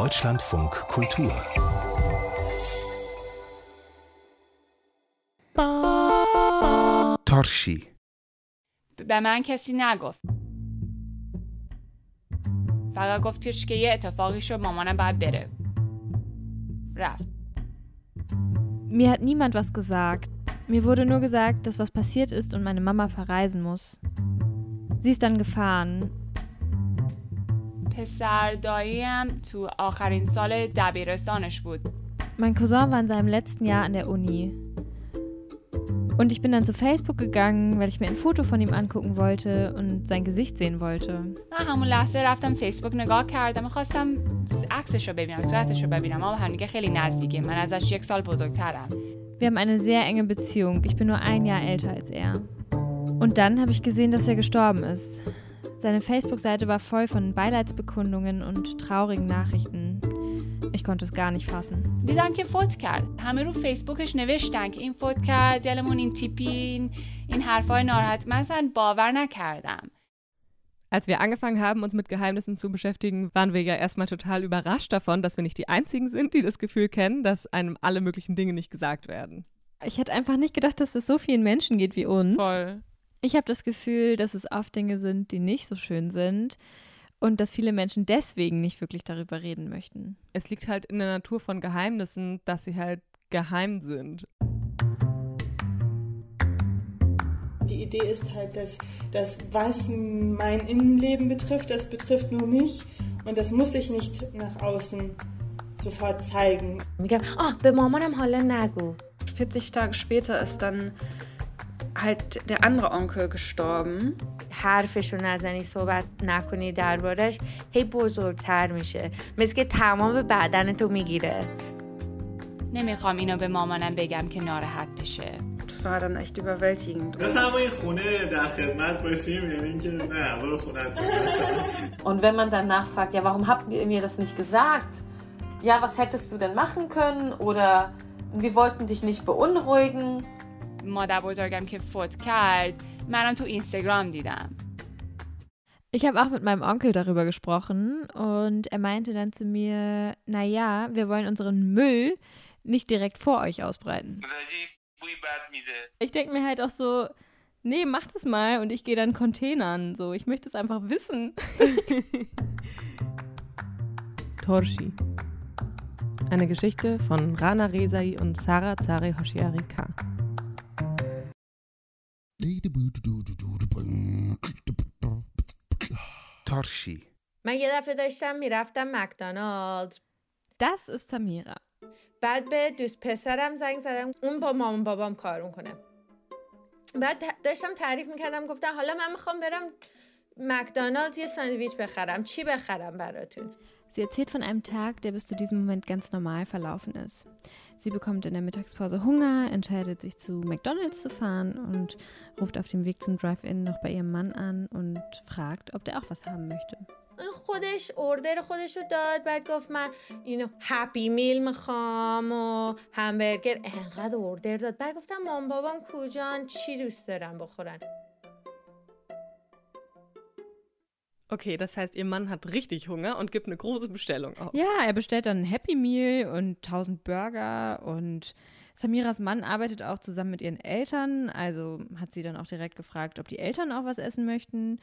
Deutschlandfunk Kultur. تارشی به من کسی نگفت فقط گفتش که یه اتفاقی شد مامانم باید بره رفت Mir hat niemand was gesagt. Mir wurde nur gesagt, dass was passiert ist und meine Mama verreisen muss. Sie ist dann gefahren. پسر داییم تو آخرین سال دبیرستانش بود Mein Cousin war in seinem letzten Jahr an der Uni. Und ich bin dann zu Facebook gegangen, weil ich mir ein Foto von ihm angucken wollte und sein Gesicht sehen wollte. من همون لحظه رفتم فیسبوک نگاه کردم میخواستم عکسش رو ببینم صورتش رو ببینم ما به همدیگه خیلی نزدیکیم من ازش یک سال بزرگترم Wir haben eine sehr enge Beziehung. Ich bin nur ein Jahr älter als er. Und dann habe ich gesehen, dass er gestorben ist. Seine Facebook-Seite war voll von Beileidsbekundungen und traurigen Nachrichten. Ich konnte es gar nicht fassen. دیدم که فوت کرد همه رو فیسبوکش نوشتن که این فوت کرد دلمون این تیپی این, این حرفای ناراحت من اصلا باور نکردم Als wir angefangen haben, uns mit Geheimnissen zu beschäftigen, waren wir ja erstmal total überrascht davon, dass wir nicht die Einzigen sind, die das Gefühl kennen, dass einem alle möglichen Dinge nicht gesagt werden. Ich hätte einfach nicht gedacht, dass es so vielen Menschen geht wie uns. Voll. Ich habe das Gefühl, dass es oft Dinge sind, die nicht so schön sind und dass viele Menschen deswegen nicht wirklich darüber reden möchten. Es liegt halt in der Natur von Geheimnissen, dass sie halt geheim sind. Die Idee ist halt, dass, dass was mein Innenleben betrifft, das betrifft nur mich und das muss ich nicht nach außen sofort zeigen. میگم آه به مامانم حالا نگو 40 Tage später ist dann halt der andere Onkel gestorben. حرفشو نزنی صحبت نکنی دربارش هی بزرگتر میشه مثل که تمام بدن تو میگیره نمیخوام اینو به مامانم بگم که ناراحت بشه Das war dann echt überwältigend. بفرمایید خونه در خدمت باشیم یعنی اینکه نه برو خونتون Und wenn man dann nachfragt, ja, warum habt ihr mir das nicht gesagt? Ja, was hättest du denn machen können? Oder wir wollten dich nicht beunruhigen. مادر بزرگم که فوت کرد منم تو اینستاگرام دیدم Ich habe auch mit meinem Onkel darüber gesprochen und er meinte dann zu mir, naja, wir wollen unseren Müll nicht direkt vor euch ausbreiten. Ich denke mir halt auch so, nee, macht es mal und ich gehe dann Containern. So, ich möchte es einfach wissen. Torshi. Eine Geschichte von Rana Rezai und Sarah Zari Hoshiari K. تارشی. من یه دفعه داشتم می‌رفتم مکدونالد Das ist Samira. بعد به دوست پسرم زنگ زدم. اون با مامان بابام کار می‌کنه بعد داشتم تعریف می‌کردم. گفتم حالا من می‌خوام برم مکدونالد یه ساندویچ بخرم. چی بخرم براتون؟ Sie erzählt von einem Tag, der bis zu diesem Moment ganz normal verlaufen ist. Sie bekommt in der Mittagspause Hunger, entscheidet sich zu McDonald's zu fahren und ruft auf dem Weg zum Drive-In noch bei ihrem Mann an und fragt, ob der auch was haben möchte. خودش اوردر خودش رو داد بعد گفت من اینو هپی میل میخوام و همبرگر انقدر اوردر داد بعد گفتم مام بابام کجان چی دوست دارم بخورن Okay, das heißt, ihr Mann hat richtig Hunger und gibt eine große Bestellung auf. Ja, er bestellt dann ein Happy Meal und 1000 Burger und Samiras Mann arbeitet auch zusammen mit ihren Eltern, also hat sie dann auch direkt gefragt, ob die Eltern auch was essen möchten.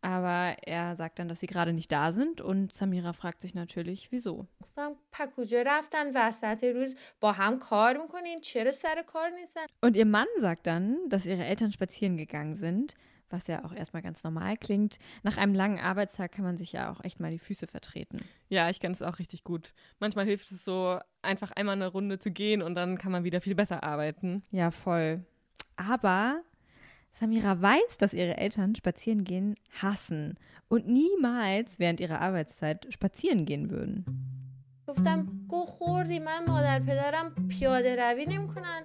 Aber er sagt dann, dass sie gerade nicht da sind und Samira fragt sich natürlich, wieso. Und ihr Mann sagt dann, dass ihre Eltern spazieren gegangen sind was ja auch erstmal ganz normal klingt. Nach einem langen Arbeitstag kann man sich ja auch echt mal die Füße vertreten. Ja, ich kenne es auch richtig gut. Manchmal hilft es so, einfach einmal eine Runde zu gehen und dann kann man wieder viel besser arbeiten. Ja, voll. Aber Samira weiß, dass ihre Eltern spazieren gehen hassen und niemals während ihrer Arbeitszeit spazieren gehen würden. گفتم گو خوردی من مادر پدرم پیاده روی نمیکنن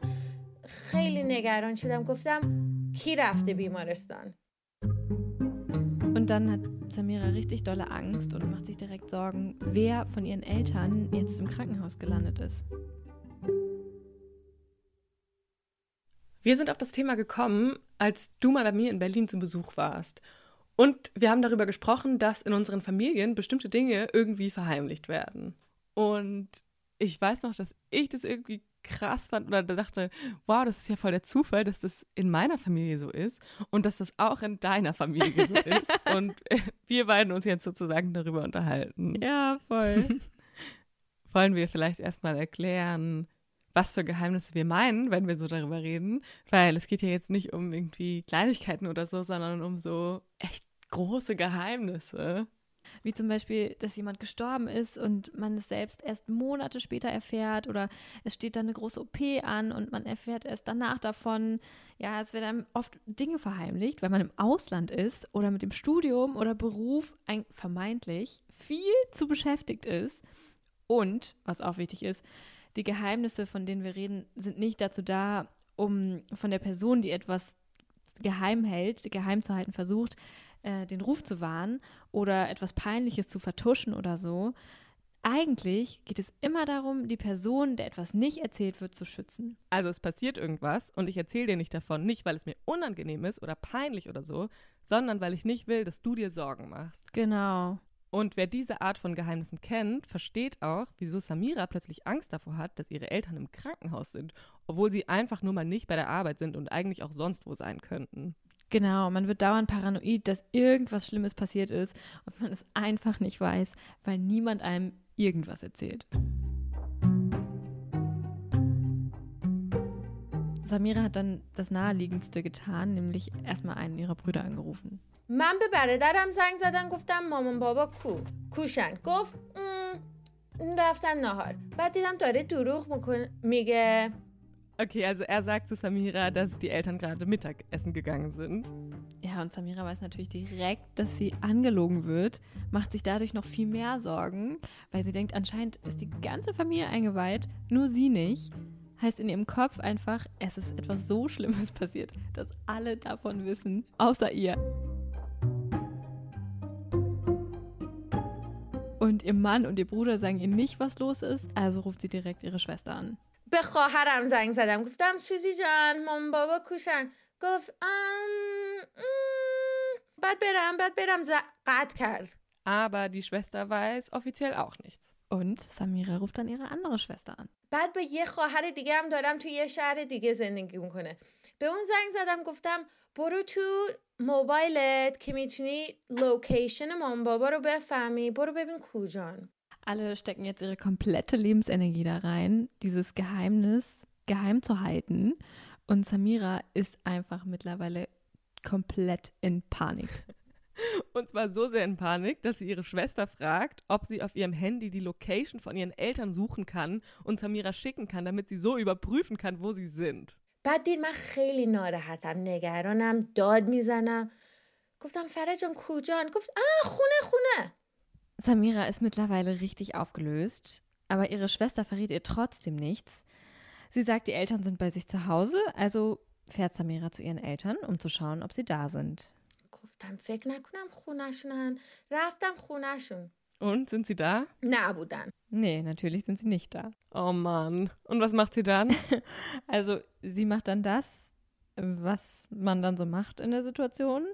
خیلی نگران شدم گفتم کی رفته بیمارستان Und dann hat Samira richtig dolle Angst und macht sich direkt Sorgen, wer von ihren Eltern jetzt im Krankenhaus gelandet ist. Wir sind auf das Thema gekommen, als du mal bei mir in Berlin zum Besuch warst. Und wir haben darüber gesprochen, dass in unseren Familien bestimmte Dinge irgendwie verheimlicht werden. Und ich weiß noch, dass ich das irgendwie krass fand oder dachte, wow, das ist ja voll der Zufall, dass das in meiner Familie so ist und dass das auch in deiner Familie so ist. Und wir beiden uns jetzt sozusagen darüber unterhalten. Ja, voll. Wollen wir vielleicht erstmal erklären, was für Geheimnisse wir meinen, wenn wir so darüber reden? Weil es geht ja jetzt nicht um irgendwie Kleinigkeiten oder so, sondern um so echt große Geheimnisse. Wie zum Beispiel, dass jemand gestorben ist und man es selbst erst Monate später erfährt oder es steht dann eine große OP an und man erfährt erst danach davon. Ja, es werden oft Dinge verheimlicht, weil man im Ausland ist oder mit dem Studium oder Beruf ein, vermeintlich viel zu beschäftigt ist. Und, was auch wichtig ist, die Geheimnisse, von denen wir reden, sind nicht dazu da, um von der Person, die etwas geheim hält, geheim zu halten versucht, äh, den Ruf zu wahren oder etwas Peinliches zu vertuschen oder so. Eigentlich geht es immer darum, die Person, der etwas nicht erzählt wird, zu schützen. Also es passiert irgendwas und ich erzähle dir nicht davon, nicht weil es mir unangenehm ist oder peinlich oder so, sondern weil ich nicht will, dass du dir Sorgen machst. Genau. Und wer diese Art von Geheimnissen kennt, versteht auch, wieso Samira plötzlich Angst davor hat, dass ihre Eltern im Krankenhaus sind, obwohl sie einfach nur mal nicht bei der Arbeit sind und eigentlich auch sonst wo sein könnten. Genau, man wird dauernd paranoid, dass irgendwas Schlimmes passiert ist und man es einfach nicht weiß, weil niemand einem irgendwas erzählt. Samira hat dann das Naheliegendste getan, nämlich erstmal einen ihrer Brüder angerufen. من به برادرم زنگ زدم گفتم مامان بابا کو کوشن گفت رفتن نهار بعد دیدم داره دروغ میگه Okay, also er sagt zu Samira, dass die Eltern gerade Mittagessen gegangen sind. Ja, und Samira weiß natürlich direkt, dass sie angelogen wird, macht sich dadurch noch viel mehr Sorgen, weil sie denkt, anscheinend ist die ganze Familie eingeweiht, nur sie nicht. Heißt in ihrem Kopf einfach, es ist etwas so Schlimmes passiert, dass alle davon wissen, außer ihr. Und ihr Mann und ihr Bruder sagen ihr nicht, was los ist, also ruft sie direkt ihre Schwester an. به خواهرم زنگ زدم. گفتم سوزی جان مام بابا کوشن. گفت ام, ام, بعد برم بعد برم. قطع کرد. Aber die Schwester weiß offiziell auch nichts. Und Samira ruft dann ihre andere Schwester an. بعد به یه خواهر دیگه هم دارم تو یه شهر دیگه زندگی می‌کنه. به اون زنگ زدم گفتم برو تو موبایلت که می‌تونی لوکیشن مام بابا رو بفهمی. برو ببین کجان. Alle stecken jetzt ihre komplette Lebensenergie da rein, dieses Geheimnis geheim zu halten. Und Samira ist einfach mittlerweile komplett in Panik. Und zwar so sehr in Panik, dass sie ihre Schwester fragt, ob sie auf ihrem Handy die Location von ihren Eltern suchen kann und Samira schicken kann, damit sie so überprüfen kann, wo sie sind. بعد دید من خیلی ناراحتم نگرانم داد میزنم گفتم فرجان کجان گفت آه خونه خونه Samira ist mittlerweile richtig aufgelöst, aber ihre Schwester verrät ihr trotzdem nichts. Sie sagt, die Eltern sind bei sich zu Hause, also fährt Samira zu ihren Eltern, um zu schauen, ob sie da sind. Und sind sie da? Na, dann. Nee, natürlich sind sie nicht da. Oh Mann. Und was macht sie dann? also, sie macht dann das, was man dann so macht in der Situation.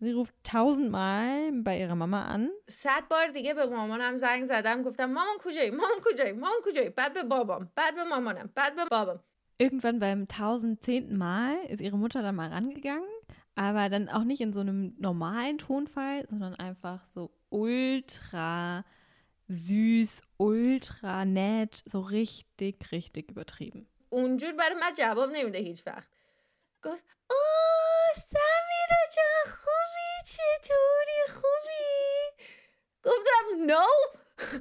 Sie ruft tausendmal bei ihrer Mama an. صد بار دیگه به مامانم زنگ زدم گفتم مامان کجایی مامان کجایی مامان کجایی بعد به بابام بعد به مامانم بعد به بابام Irgendwann beim tausendzehnten Mal ist ihre Mutter dann mal rangegangen, aber dann auch nicht in so einem normalen Tonfall, sondern einfach so ultra süß, ultra nett, so richtig, richtig übertrieben. اونجور برای من جواب نمیده هیچ وقت گفت آه سمیرا جان خوبی چطوری خوبی گفتم نو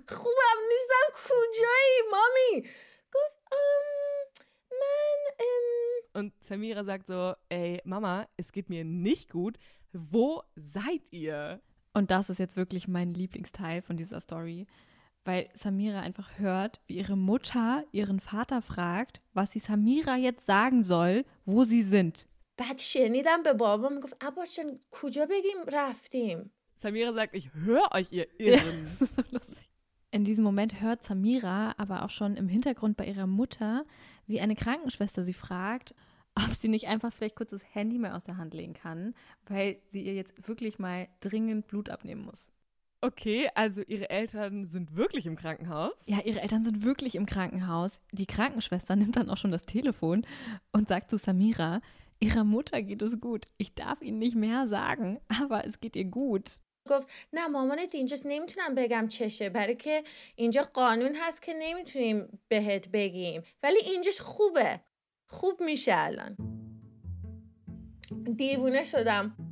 خوبم نیستم کجایی مامی گفت من Und Samira sagt so, ey Mama, es geht mir nicht gut. Wo seid ihr? Und das ist jetzt wirklich mein Lieblingsteil von dieser Story weil Samira einfach hört, wie ihre Mutter ihren Vater fragt, was sie Samira jetzt sagen soll, wo sie sind. بعد شنیدم به بابام گفت عباس جان کجا بگیم رفتیم Samira sagt, ich höre euch, ihr Irren. In diesem Moment hört Samira aber auch schon im Hintergrund bei ihrer Mutter, wie eine Krankenschwester sie fragt, ob sie nicht einfach vielleicht kurz das Handy mal aus der Hand legen kann, weil sie ihr jetzt wirklich mal dringend Blut abnehmen muss. Okay, also ihre Eltern sind wirklich im Krankenhaus? Ja, ihre Eltern sind wirklich im Krankenhaus. Die Krankenschwester nimmt dann auch schon das Telefon und sagt zu Samira, ihrer Mutter geht es gut. Ich darf Ihnen nicht mehr sagen, aber es geht ihr gut. گفت نه مامانت اینجاست نمیتونم بگم چشه برای که اینجا قانون هست که نمیتونیم بهت بگیم ولی اینجاش خوبه خوب میشه الان دیوونه شدم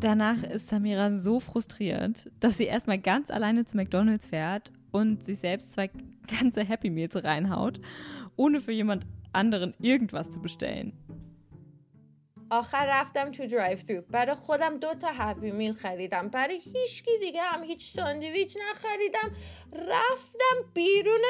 Danach ist Samira so frustriert, dass sie erstmal ganz alleine zu McDonalds fährt und sich selbst zwei ganze Happy Meals reinhaut, ohne für jemand anderen irgendwas zu bestellen. آخر رفتم تو درایو thru. برای خودم دو تا هپی میل خریدم. برای هیچکی دیگه هم هیچ ساندویچ نخریدم. رفتم بیرون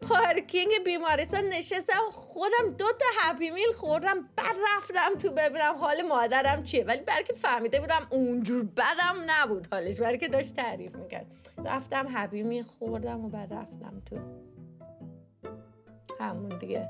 پارکینگ بیمارستان نشستم خودم دو تا هپی میل خوردم. بعد رفتم تو ببینم حال مادرم چیه. ولی برای که فهمیده بودم اونجور بدم نبود حالش. برای که داشت تعریف می‌کرد. رفتم هپی میل خوردم و بعد رفتم تو همون دیگه.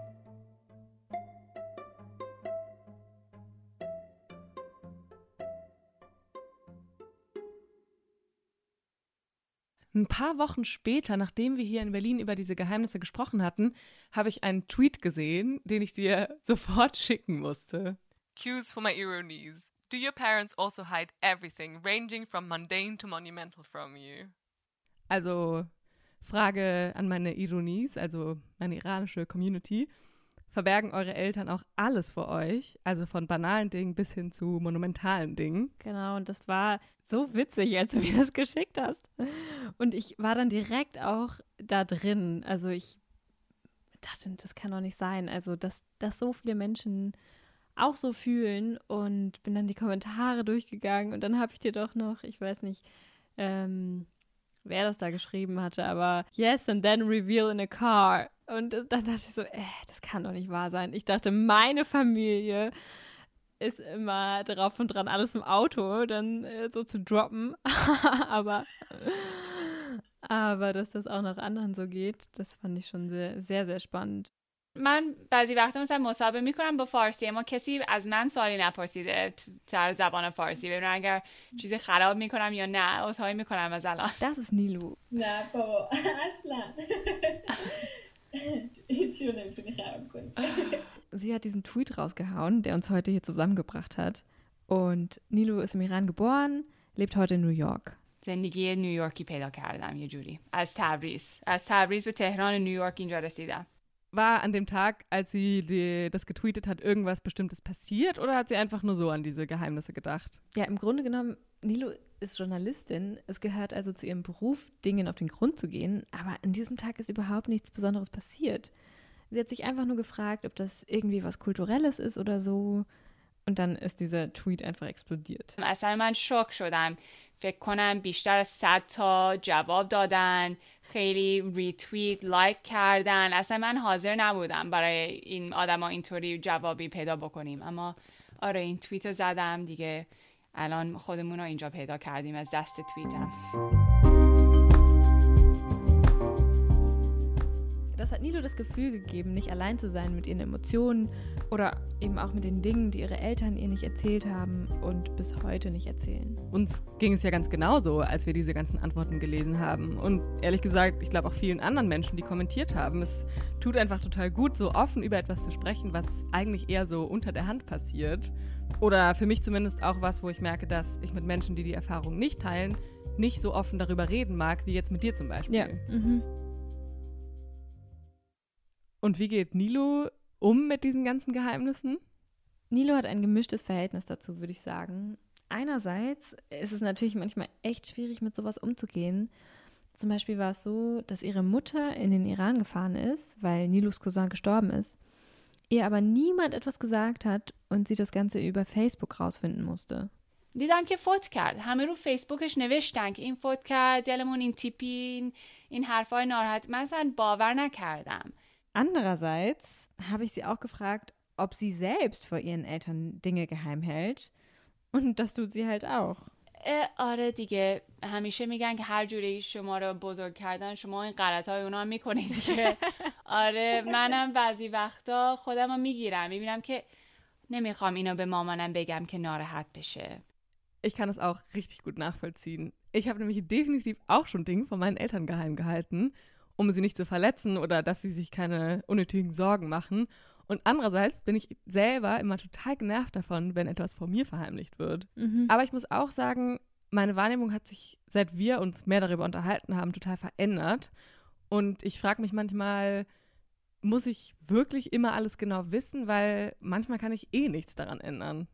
Ein paar Wochen später, nachdem wir hier in Berlin über diese Geheimnisse gesprochen hatten, habe ich einen Tweet gesehen, den ich dir sofort schicken musste. Cues for my ironies. Do your parents also hide everything, ranging from mundane to monumental from you? Also, Frage an meine Ironies, also meine iranische Community. Verbergen eure Eltern auch alles vor euch, also von banalen Dingen bis hin zu monumentalen Dingen? Genau, und das war so witzig, als du mir das geschickt hast. Und ich war dann direkt auch da drin. Also ich dachte, das kann doch nicht sein. Also, dass, dass so viele Menschen auch so fühlen und bin dann die Kommentare durchgegangen und dann habe ich dir doch noch, ich weiß nicht, ähm, wer das da geschrieben hatte, aber yes and then reveal in a car. Und dann dachte ich so, äh, das kann doch nicht wahr sein. Ich dachte, meine Familie ist immer drauf und dran, alles im Auto dann äh, so zu droppen. aber, aber dass das auch noch anderen so geht, das fand ich schon sehr, sehr, sehr spannend. من بعضی وقتا مثلا مصاحبه میکنم با فارسی اما کسی از من سوالی نپرسیده سر زبان فارسی ببینم اگر چیزی خراب میکنم یا نه عذرخواهی میکنم از الان Das ist Nilu. نه بابا اصلا هیچی رو نمیتونی خراب کنی Sie hat diesen Tweet rausgehauen, der uns heute hier zusammengebracht hat. Und Nilu ist im Iran geboren, lebt heute in New York. زندگی نیویورکی پیدا کردم یه جوری از تبریز از تبریز به تهران نیویورک اینجا رسیدم War an dem Tag, als sie die, das getweetet hat, irgendwas Bestimmtes passiert oder hat sie einfach nur so an diese Geheimnisse gedacht? Ja, im Grunde genommen, Nilo ist Journalistin. Es gehört also zu ihrem Beruf, Dingen auf den Grund zu gehen. Aber an diesem Tag ist überhaupt nichts Besonderes passiert. Sie hat sich einfach nur gefragt, ob das irgendwie was Kulturelles ist oder so. Und dann ist dieser Tweet einfach explodiert. اصلا من شok شدم فکر کنم بیشتر از 100 تا جواب دادن خیلی ریتویت لایک کردن اصلا من حاضر نبودم برای این آدما اینطوری جوابی پیدا بکنیم اما آره این توییت رو زدم دیگه الان خودمون رو اینجا پیدا کردیم از دست توییتم Das hat Nilo das Gefühl gegeben, nicht allein zu sein mit ihren Emotionen oder eben auch mit den Dingen, die ihre Eltern ihr nicht erzählt haben und bis heute nicht erzählen. Uns ging es ja ganz genauso, als wir diese ganzen Antworten gelesen haben. Und ehrlich gesagt, ich glaube auch vielen anderen Menschen, die kommentiert haben. Es tut einfach total gut, so offen über etwas zu sprechen, was eigentlich eher so unter der Hand passiert. Oder für mich zumindest auch was, wo ich merke, dass ich mit Menschen, die die Erfahrung nicht teilen, nicht so offen darüber reden mag, wie jetzt mit dir zum Beispiel. Ja. Mhm. Und wie geht Nilo um mit diesen ganzen Geheimnissen? Nilo hat ein gemischtes Verhältnis dazu, würde ich sagen. Einerseits ist es natürlich manchmal echt schwierig, mit sowas umzugehen. Zum Beispiel war es so, dass ihre Mutter in den Iran gefahren ist, weil Nilos Cousin gestorben ist, ihr aber niemand etwas gesagt hat und sie das Ganze über Facebook rausfinden musste. دیدم که فوت کرد همه رو فیسبوکش نوشتن که این فوت کرد دلمون این تیپی این, این حرفای ناراحت من اصلا باور نکردم Andererseits habe ich sie auch gefragt, ob sie selbst vor ihren Eltern Dinge geheim hält. Und das tut sie halt auch. اه، آره دیگه همیشه میگن که هر جوری شما رو بزرگ کردن شما این غلط های اونا هم میکنید دیگه آره منم بعضی وقتا خودم رو میگیرم میبینم که نمیخوام اینو به مامانم بگم که ناراحت بشه Ich kann es auch richtig gut nachvollziehen. Ich habe nämlich definitiv auch schon Dinge von meinen Eltern geheim gehalten, um sie nicht zu verletzen oder dass sie sich keine unnötigen Sorgen machen. Und andererseits bin ich selber immer total genervt davon, wenn etwas vor mir verheimlicht wird. Mhm. Aber ich muss auch sagen, meine Wahrnehmung hat sich, seit wir uns mehr darüber unterhalten haben, total verändert. Und ich frage mich manchmal, muss ich wirklich immer alles genau wissen, weil manchmal kann ich eh nichts daran ändern.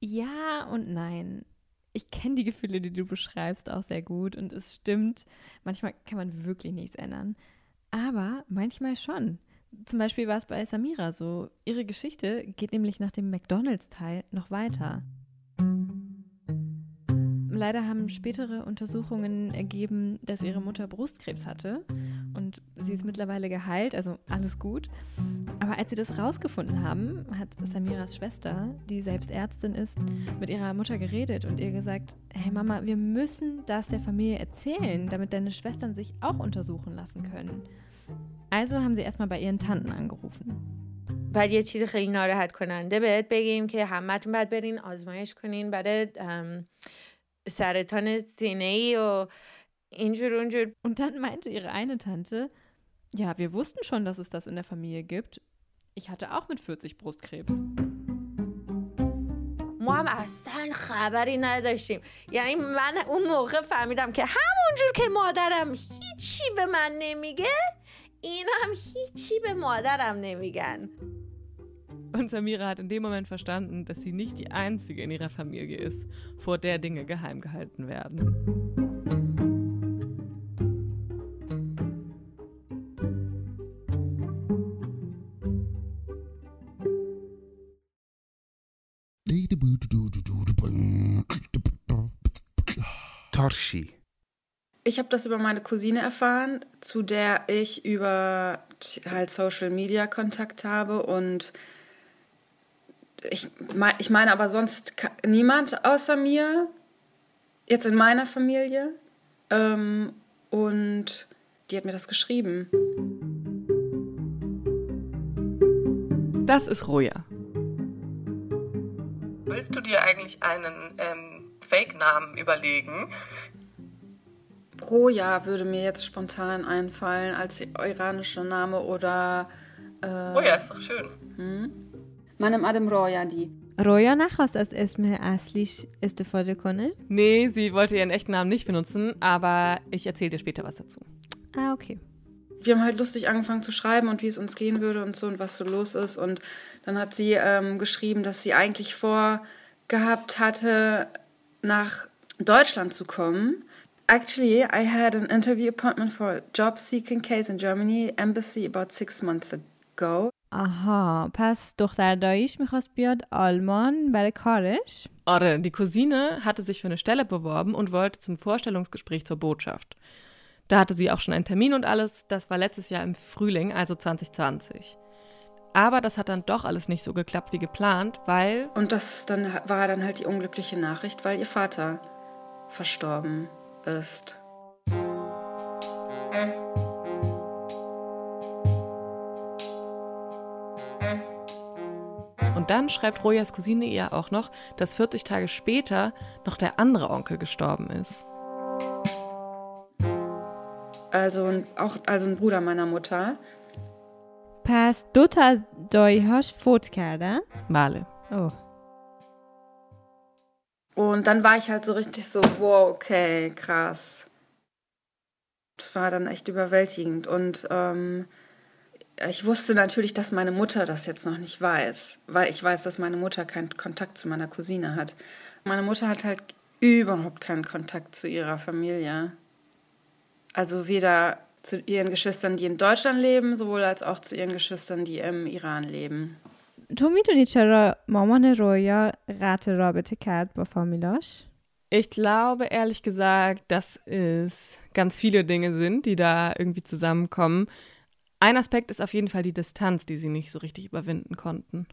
Ja und nein. Ich kenne die Gefühle, die du beschreibst, auch sehr gut. Und es stimmt, manchmal kann man wirklich nichts ändern. Aber manchmal schon. Zum Beispiel war es bei Samira so. Ihre Geschichte geht nämlich nach dem McDonalds-Teil noch weiter. Leider haben spätere Untersuchungen ergeben, dass ihre Mutter Brustkrebs hatte. Und sie ist mittlerweile geheilt, also alles gut. Aber als sie das rausgefunden haben, hat Samiras Schwester, die selbst Ärztin ist, mit ihrer Mutter geredet und ihr gesagt, hey Mama, wir müssen das der Familie erzählen, damit deine Schwestern sich auch untersuchen lassen können. Also haben sie erstmal bei ihren Tanten angerufen. بعد یه چیز خیلی ناراحت کننده بهت بگیم که همتون باید برین آزمایش کنین برای ام، سرطان سینه ای و اینجور اونجور Und dann meinte ihre eine Tante, ja, wir wussten schon, dass es das in der Familie gibt. Ich hatte auch mit 40 Brustkrebs. ما هم اصلا خبری نداشتیم یعنی من اون موقع فهمیدم که همونجور که مادرم هیچی به من نمیگه اینا هم هیچی به مادرم نمیگن und Samira hat in dem Moment verstanden, dass sie nicht die einzige in ihrer Familie ist, vor der Dinge geheim gehalten werden. Torshi. Ich habe das über meine Cousine erfahren, zu der ich über halt Social Media Kontakt habe und ich, ich meine aber sonst niemand außer mir, jetzt in meiner Familie. Ähm, und die hat mir das geschrieben. Das ist Roja. Willst du dir eigentlich einen ähm, Fake-Namen überlegen? Roja würde mir jetzt spontan einfallen als iranischer Name oder. Äh, Roja ist doch schön. منم آدم رویادی رویا نخواست از اسم اصلیش استفاده کنه؟ Nee, sie wollte ihren echten Namen nicht benutzen, aber ich erzähle dir später was dazu. Ah, okay. wir haben halt lustig angefangen zu schreiben und wie es uns gehen würde und so und was so los ist. Und dann hat sie ähm, geschrieben, dass sie eigentlich vorgehabt hatte, nach Deutschland zu kommen. Actually, I had an interview appointment for a job seeking case in Germany embassy about six months ago. آها پس دختر داییش میخواست بیاد آلمان برای کارش؟ Orre, die Cousine hatte sich für eine Stelle beworben und wollte zum Vorstellungsgespräch zur Botschaft. Da hatte sie auch schon einen Termin und alles. Das war letztes Jahr im Frühling, also 2020. Aber das hat dann doch alles nicht so geklappt wie geplant, weil Und das dann war dann halt die unglückliche Nachricht, weil ihr Vater verstorben ist. Und dann schreibt Rojas Cousine ihr auch noch, dass 40 Tage später noch der andere Onkel gestorben ist. Also ein- auch also ein Bruder meiner Mutter. پس دو تا از داییهاش فوت کردن؟ Male. اوه Und dann war ich halt so richtig so, wow, okay, krass. Das war dann echt überwältigend. Und ähm, ich wusste natürlich, dass meine Mutter das jetzt noch nicht weiß, weil ich weiß, dass meine Mutter keinen Kontakt zu meiner Cousine hat. Meine Mutter hat halt überhaupt keinen Kontakt zu ihrer Familie. Also weder zu ihren Geschwistern, die in Deutschland leben, sowohl als auch zu ihren Geschwistern, die im Iran leben. تو میدونی چرا مامان رویا قطع رابطه کرد با فامیلاش؟ Ich glaube ehrlich gesagt, dass es ganz viele Dinge sind, die da irgendwie zusammenkommen. Ein Aspekt ist auf jeden Fall die Distanz, die sie nicht so richtig überwinden konnten.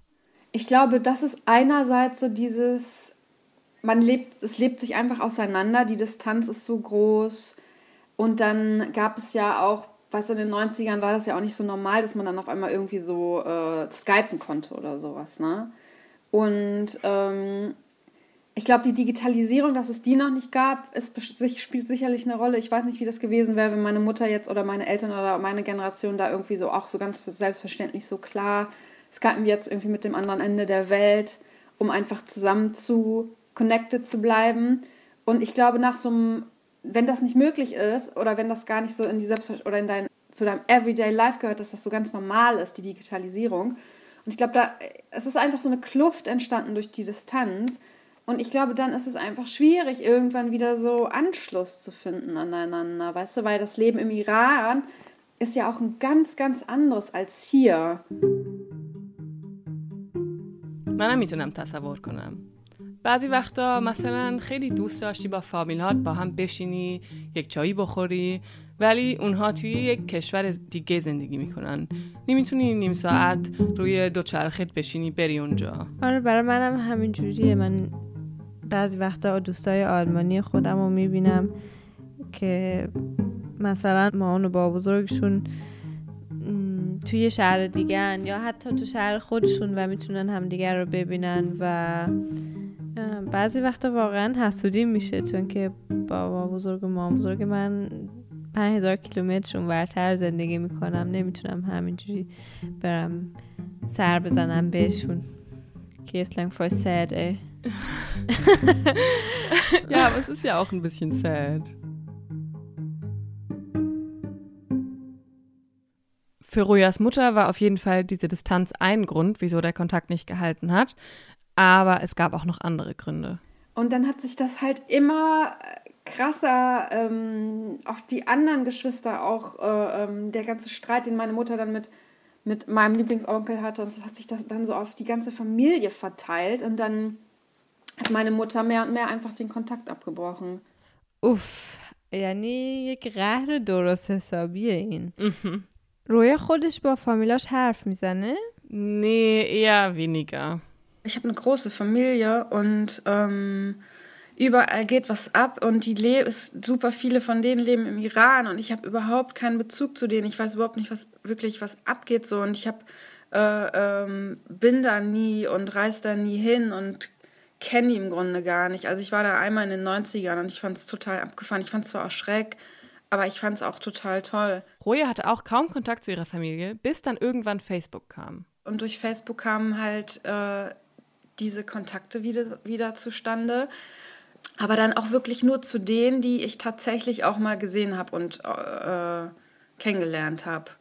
Ich glaube, das ist einerseits so dieses, man lebt, es lebt sich einfach auseinander, die Distanz ist so groß. Und dann gab es ja auch, du, in den 90ern war das ja auch nicht so normal, dass man dann auf einmal irgendwie so äh, skypen konnte oder sowas, ne? Und ähm, ich glaube, die Digitalisierung, dass es die noch nicht gab, ist, spielt sicherlich eine Rolle. Ich weiß nicht, wie das gewesen wäre, wenn meine Mutter jetzt oder meine Eltern oder meine Generation da irgendwie so auch so ganz selbstverständlich so klar skypen wir jetzt irgendwie mit dem anderen Ende der Welt, um einfach zusammen zu connected zu bleiben. Und ich glaube, nach so einem, wenn das nicht möglich ist oder wenn das gar nicht so in die Selbstver oder in dein, zu deinem Everyday Life gehört, dass das so ganz normal ist, die Digitalisierung. Und ich glaube, da es ist einfach so eine Kluft entstanden durch die Distanz. Und ich glaube, dann ist es einfach schwierig, irgendwann wieder so Anschluss zu finden aneinander, weißt du, weil das Leben im Iran ist ja auch ein ganz, ganz anderes als hier. منم میتونم تصور کنم بعضی وقتا مثلا خیلی دوست داشتی با فامیلات با هم بشینی یک چایی بخوری ولی اونها توی یک کشور دیگه زندگی میکنن نمیتونی نیم ساعت روی دوچرخت بشینی بری اونجا آره برای منم همین جوریه من بعضی وقتا دوستای آلمانی خودم رو می‌بینم که مثلا مامان و با بزرگشون توی شهر دیگه یا حتی تو شهر خودشون و می‌تونن همدیگر رو ببینن و بعضی وقتا واقعا حسودی میشه چون که بابا بزرگ و مامان بزرگ من پنج هزار کیلومترشون ورتر زندگی می‌کنم نمی‌تونم همینجوری برم سر بزنم بهشون که sad, ey. ja, aber es ist ja auch ein bisschen sad. Für Rojas Mutter war auf jeden Fall diese Distanz ein Grund, wieso der Kontakt nicht gehalten hat. Aber es gab auch noch andere Gründe. Und dann hat sich das halt immer äh, krasser ähm, auf die anderen Geschwister auch, äh, ähm, der ganze Streit, den meine Mutter dann mit, mit meinem Lieblingsonkel hatte, und das hat sich das dann so auf die ganze Familie verteilt. Und dann hat meine Mutter mehr und mehr einfach den Kontakt abgebrochen. Uff, یعنی یک قهر درست حسابیه این رویا خودش با فامیلاش حرف میزنه؟ Nee, eher weniger. Ich habe eine große Familie und ähm, überall geht was ab und die Le super viele von denen leben im Iran und ich habe überhaupt keinen Bezug zu denen. Ich weiß überhaupt nicht, was wirklich was abgeht so und ich habe äh, ähm, bin da nie und reise da nie hin und kenne die im Grunde gar nicht. Also ich war da einmal in den 90ern und ich fand es total abgefahren. Ich fand es zwar auch schreck, aber ich fand es auch total toll. Roja hatte auch kaum Kontakt zu ihrer Familie, bis dann irgendwann Facebook kam. Und durch Facebook kamen halt äh, diese Kontakte wieder, wieder zustande. Aber dann auch wirklich nur zu denen, die ich tatsächlich auch mal gesehen habe und äh, kennengelernt habe.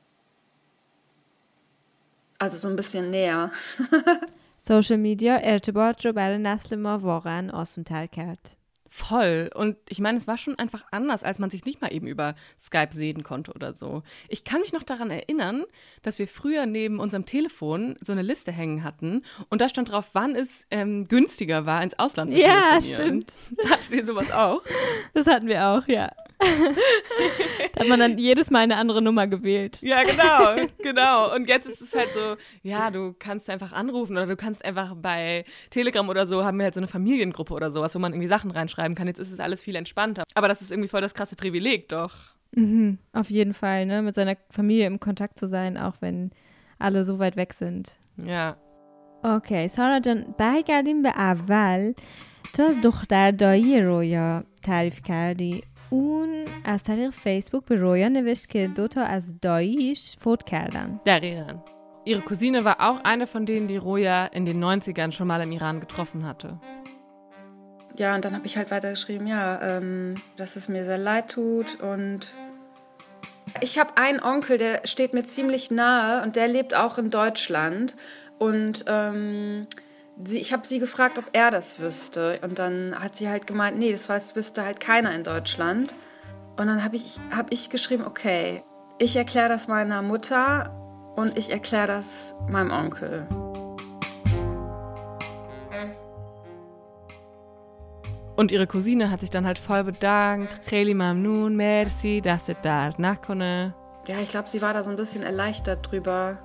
Also so ein bisschen näher. Social Media ارتباط رو برای نسل ما واقعا آسان‌تر کرد. Voll. Und ich meine, es war schon einfach anders, als man sich nicht mal eben über Skype sehen konnte oder so. Ich kann mich noch daran erinnern, dass wir früher neben unserem Telefon so eine Liste hängen hatten und da stand drauf, wann es ähm, günstiger war, ins Ausland zu Ja, stimmt. Hattet ihr sowas auch? Das hatten wir auch, ja. da hat man dann jedes Mal eine andere Nummer gewählt. Ja, genau, genau. Und jetzt ist es halt so, ja, du kannst einfach anrufen oder du kannst einfach bei Telegram oder so, haben wir halt so eine Familiengruppe oder sowas, wo man irgendwie Sachen reinschreiben kann. Jetzt ist es alles viel entspannter. Aber das ist irgendwie voll das krasse Privileg, doch. Mhm, auf jeden Fall, ne? Mit seiner Familie im Kontakt zu sein, auch wenn alle so weit weg sind. Ja. اوکی سارا جان برگردیم به اول تو از دختر دایی رویا تعریف کردی اون از طریق فیسبوک به رویا نوشت که دو تا از داییش فوت کردن. دقیقا. Ihre Cousine war auch eine von denen, die Roja in den 90ern schon mal im Iran getroffen hatte. Ja, und dann habe ich halt weitergeschrieben, ja, ähm, dass es mir sehr leid tut und ich habe einen Onkel, der steht mir ziemlich nahe und der lebt auch in Deutschland und ähm, sie, ich habe sie gefragt, ob er das wüsste. Und dann hat sie halt gemeint, nee, das weiß, wüsste halt keiner in Deutschland. Und dann habe ich, hab ich geschrieben, okay, ich erkläre das meiner Mutter und ich erkläre das meinem Onkel. Und ihre Cousine hat sich dann halt voll bedankt. Kheli Mamnoon, merci, dass ihr da nachkonne. Ja, ich glaube, sie war da so ein bisschen erleichtert drüber.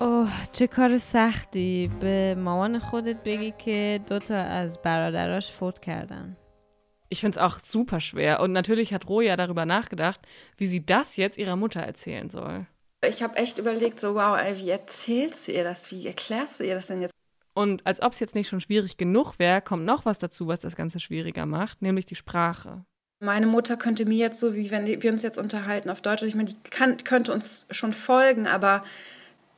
اوه چه کار سختی به مامان خودت بگی که دوتا از برادراش فوت کردن. Ich finde es auch super schwer. Und natürlich hat Roja darüber nachgedacht, wie sie das jetzt ihrer Mutter erzählen soll. Ich habe echt überlegt, so wow, ey, wie erzählst du ihr das? Wie erklärst du ihr das denn jetzt? Und als ob es jetzt nicht schon schwierig genug wäre, kommt noch was dazu, was das Ganze schwieriger macht, nämlich die Sprache. Meine Mutter könnte mir jetzt so, wie wenn wir uns jetzt unterhalten auf Deutsch, ich meine, die kann, könnte uns schon folgen, aber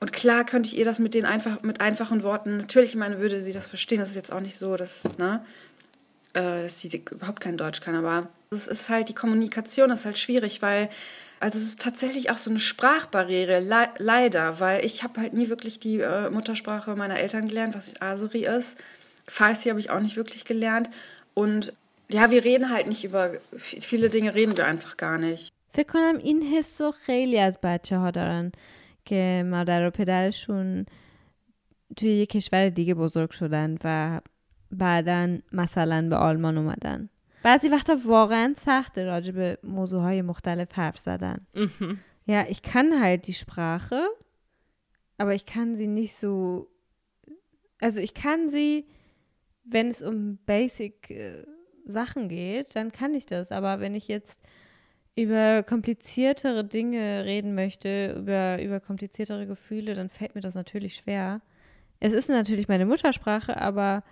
und klar könnte ich ihr das mit den einfach, mit einfachen Worten, natürlich, ich meine, würde sie das verstehen. Das ist jetzt auch nicht so, dass, ne, äh, dass sie überhaupt kein Deutsch kann, aber es ist halt, die Kommunikation ist halt schwierig, weil also es ist tatsächlich auch so eine Sprachbarriere, le leider, weil ich habe halt nie wirklich die äh, Muttersprache meiner Eltern gelernt, was Aseri ist. Farsi habe ich auch nicht wirklich gelernt. Und ja, wir reden halt nicht über viele Dinge reden wir einfach gar nicht. فکر کنم این حس رو خیلی از بچه ها دارن که مادر و پدرشون توی یه کشور دیگه بزرگ شدن و بعدا مثلا به آلمان اومدن بعضی وقتا واقعا سخته راجع به موضوعهای مختلف حرف زدن. Mhm. Ja, ich kann halt die Sprache, aber ich kann sie nicht so. Also ich kann sie, wenn es um Basic äh, Sachen geht, dann kann ich das. Aber wenn ich jetzt über kompliziertere Dinge reden möchte, über, über kompliziertere Gefühle, dann fällt mir das natürlich schwer. Es ist natürlich meine Muttersprache, aber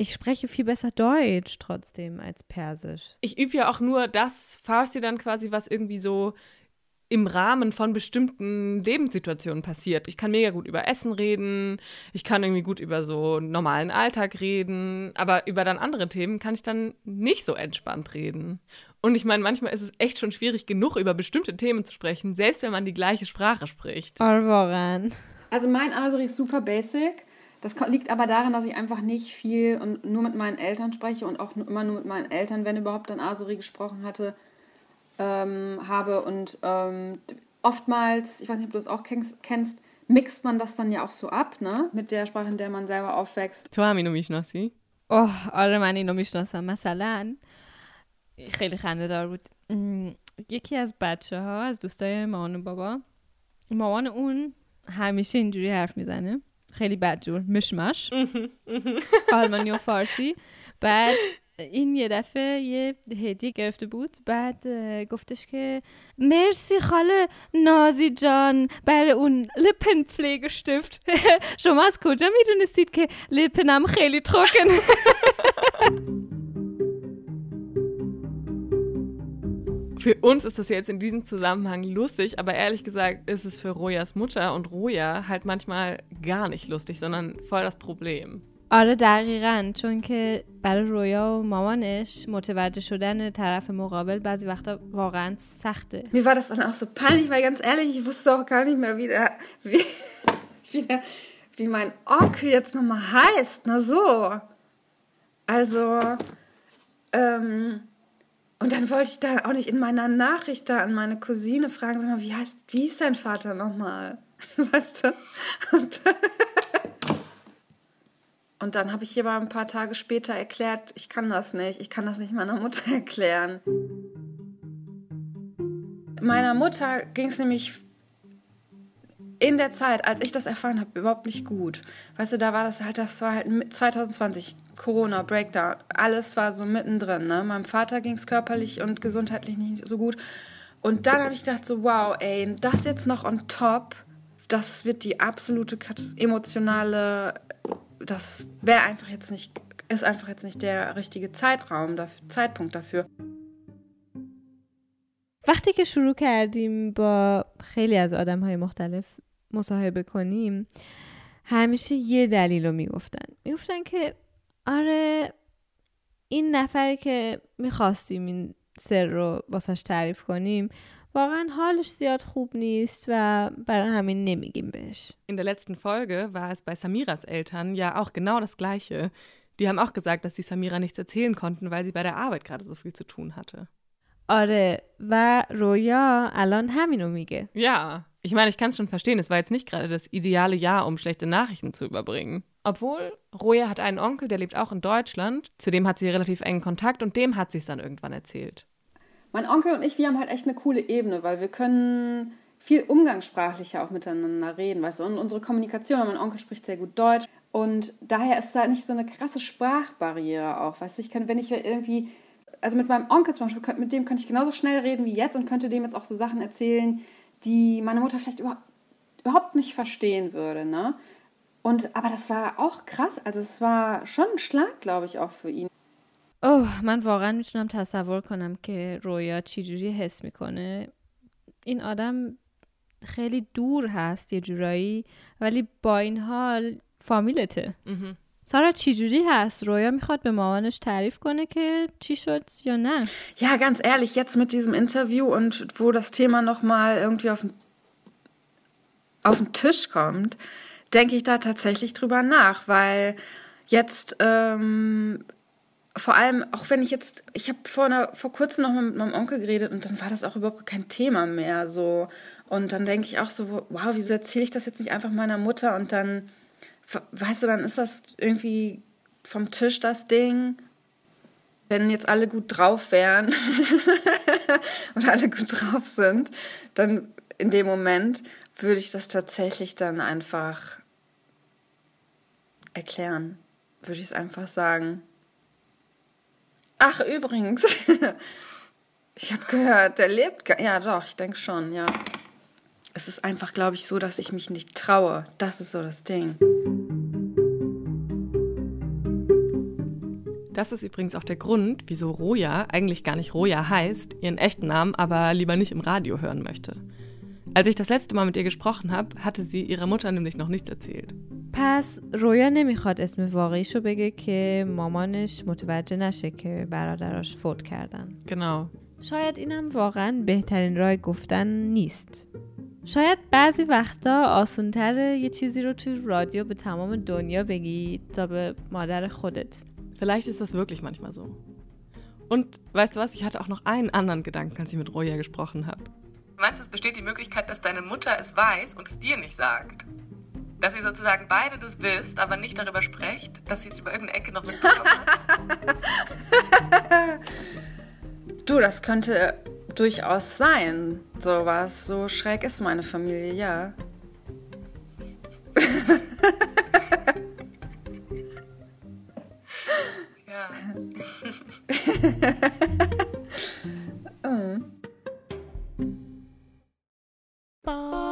ich spreche viel besser Deutsch trotzdem als Persisch. Ich übe ja auch nur das Farsi dann quasi, was irgendwie so im Rahmen von bestimmten Lebenssituationen passiert. Ich kann mega gut über Essen reden, ich kann irgendwie gut über so normalen Alltag reden, aber über dann andere Themen kann ich dann nicht so entspannt reden. Und ich meine, manchmal ist es echt schon schwierig genug, über bestimmte Themen zu sprechen, selbst wenn man die gleiche Sprache spricht. Also mein Aseri ist super basic. Das liegt aber daran, dass ich einfach nicht viel und nur mit meinen Eltern spreche und auch immer nur mit meinen Eltern, wenn überhaupt dann Aseri gesprochen hatte, ähm, habe. Und ähm, oftmals, ich weiß nicht, ob du das auch kennst, kennst, mixt man das dann ja auch so ab, ne? Mit der Sprache, in der man selber aufwächst. تو همینو میشناسی؟ اوه آره من اینو میشناسم مثلا خیلی خنده دار بود یکی از بچه ها از دوستای مامان و بابا مامان اون همیشه اینجوری حرف میزنه خیلی بدجور مشمش آلمانی و فارسی. بعد این یه دفعه یه هدیه گرفته بود. بعد گفتش که مرسی خاله نازی جان برای اون لپن فلیگشتفت شما از کجا می‌دونستید که لپنم خیلی تروکن Für uns ist das jetzt in diesem Zusammenhang lustig, aber ehrlich gesagt ist es für Rojas Mutter und Roja halt manchmal gar nicht lustig, sondern voll das Problem. آره دقیقا چون که برای رویا و مامانش متوجه شدن طرف مقابل بعضی وقتا واقعا سخته Mir war das dann auch so peinlich, weil ganz ehrlich, ich wusste auch gar nicht mehr, wie, der, wie, wie, der, wie mein Onkel jetzt nochmal heißt. Na so. Also, ähm, und dann wollte ich da auch nicht in meiner Nachricht da an meine Cousine fragen, sag mal, wie heißt, wie ist dein Vater nochmal? Weißt du? Und, und dann habe ich hier mal ein paar Tage später erklärt, ich kann das nicht, ich kann das nicht meiner Mutter erklären. Meiner Mutter ging es nämlich in der Zeit, als ich das erfahren habe, überhaupt nicht gut. Weißt du, da war das halt, das war halt 2020, Corona, Breakdown, alles war so mittendrin. Ne? Meinem Vater ging es körperlich und gesundheitlich nicht so gut. Und dann habe ich gedacht, so, wow, ey, das jetzt noch on top, das wird die absolute emotionale, das wäre einfach jetzt nicht, ist einfach jetzt nicht der richtige Zeitraum, Zeitpunkt dafür. وقتی که شروع کردیم با خیلی از آدم های مختلف مصاحبه کنیم همیشه یه دلیل رو میگفتن میگفتن که آره این نفری که میخواستیم این سر رو واسش تعریف کنیم واقعا حالش زیاد خوب نیست و برای همین نمیگیم بهش. In der letzten Folge war es bei Samiras Eltern ja auch genau das gleiche. Die haben auch gesagt, dass sie Samira nichts erzählen konnten, weil sie bei der Arbeit gerade so viel zu tun hatte. آره و رویا الان همینو میگه. Ja, ich meine, ich kann es schon verstehen, es war jetzt nicht gerade das ideale Jahr, um schlechte Nachrichten zu überbringen. Obwohl, Roja hat einen Onkel, der lebt auch in Deutschland. Zu dem hat sie relativ engen Kontakt und dem hat sie es dann irgendwann erzählt. Mein Onkel und ich, wir haben halt echt eine coole Ebene, weil wir können viel umgangssprachlicher auch miteinander reden, weißt du, und unsere Kommunikation, mein Onkel spricht sehr gut Deutsch und daher ist da nicht so eine krasse Sprachbarriere auch, weißt du, ich kann, wenn ich irgendwie, also mit meinem Onkel zum Beispiel, mit dem könnte ich genauso schnell reden wie jetzt und könnte dem jetzt auch so Sachen erzählen, die meine Mutter vielleicht überhaupt nicht verstehen würde, ne? Und, aber das war auch krass. Also es war schon ein Schlag, glaube ich, auch für ihn. اوه من واقعا میتونم تصور کنم که رویا چجوری حس میکنه این آدم خیلی دور هست یه جورایی ولی با این حال فامیلته Mhm. سارا چجوری هست رویا میخواد به مامانش تعریف کنه که چی شد یا نه Ja, ganz ehrlich, jetzt mit diesem Interview und wo das Thema nochmal irgendwie auf den, auf den Tisch kommt, denke ich da tatsächlich drüber nach, weil jetzt ähm, vor allem, auch wenn ich jetzt, ich habe vor, vor kurzem noch mal mit meinem Onkel geredet und dann war das auch überhaupt kein Thema mehr so. Und dann denke ich auch so, wow, wieso erzähle ich das jetzt nicht einfach meiner Mutter und dann, weißt du, dann ist das irgendwie vom Tisch das Ding wenn jetzt alle gut drauf wären oder alle gut drauf sind, dann in dem Moment würde ich das tatsächlich dann einfach erklären. Würde ich es einfach sagen. Ach, übrigens, ich habe gehört, der lebt. gar- Ja, doch, ich denke schon, ja. Es ist einfach, glaube ich, so, dass ich mich nicht traue. Das ist so das Ding. Das ist übrigens auch der Grund, wieso Roja eigentlich gar nicht Roja heißt, ihren echten Namen aber lieber nicht im Radio hören möchte. Als ich das letzte Mal mit ihr gesprochen habe, hatte sie ihrer Mutter nämlich noch nichts erzählt. پس رویا نمیخواد اسم واقعیشو بگه که مامانش متوجه نشه که برادراش فوت کردن Genau. شاید اینم واقعا بهترین راه گفتن نیست شاید بعضی وقتا آسونتره یه چیزی رو توی رادیو به تمام دنیا بگی تا به مادر خودت Vielleicht ist das wirklich manchmal so. Und weißt du was, ich hatte auch noch einen anderen Gedanken, als ich mit Roja gesprochen habe. Du meinst, es besteht die Möglichkeit, dass deine Mutter es weiß und es dir nicht sagt? Dass ihr sozusagen beide das wisst, aber nicht darüber sprecht, dass sie es über irgendeine Ecke noch mitbekommen hat? Du, das könnte durchaus sein. Sowas. So schräg ist meine Familie, ja. Ja.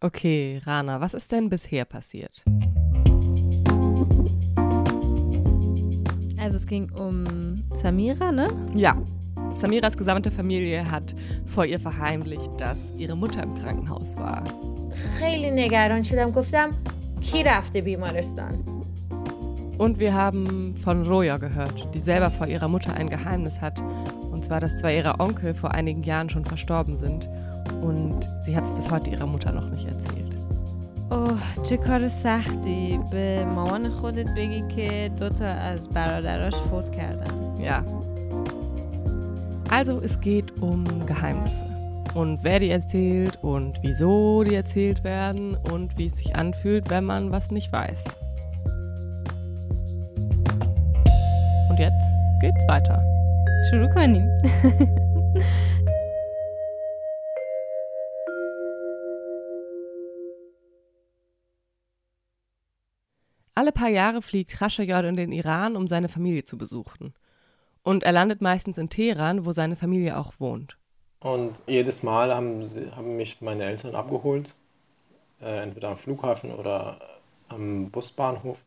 Okay, Rana, was ist denn bisher passiert? Also es ging um Samira, ne? Ja, Samiras gesamte Familie hat vor ihr verheimlicht, dass ihre Mutter im Krankenhaus war. خیلی نگران شدم گفتم کی رفته بیمارستان Und wir haben von Roja gehört, die selber vor ihrer Mutter ein Geheimnis hat. Und zwar, dass zwei ihrer Onkel vor einigen Jahren schon verstorben sind. Und sie hat es bis heute ihrer Mutter noch nicht erzählt. اوه چه کار سختی به مامان خودت بگی که دوتا از برادراش فوت کردن Ja. Also, es geht um Geheimnisse. Und wer die erzählt und wieso die erzählt werden und wie es sich anfühlt, wenn man was nicht weiß. Und jetzt geht's weiter. شروع کنیم Alle paar Jahre fliegt Khashoggi in den Iran, um seine Familie zu besuchen. Und er landet meistens in Teheran, wo seine Familie auch wohnt. Und jedes Mal haben, sie, haben mich meine Eltern abgeholt, äh, entweder am Flughafen oder äh, am Busbahnhof.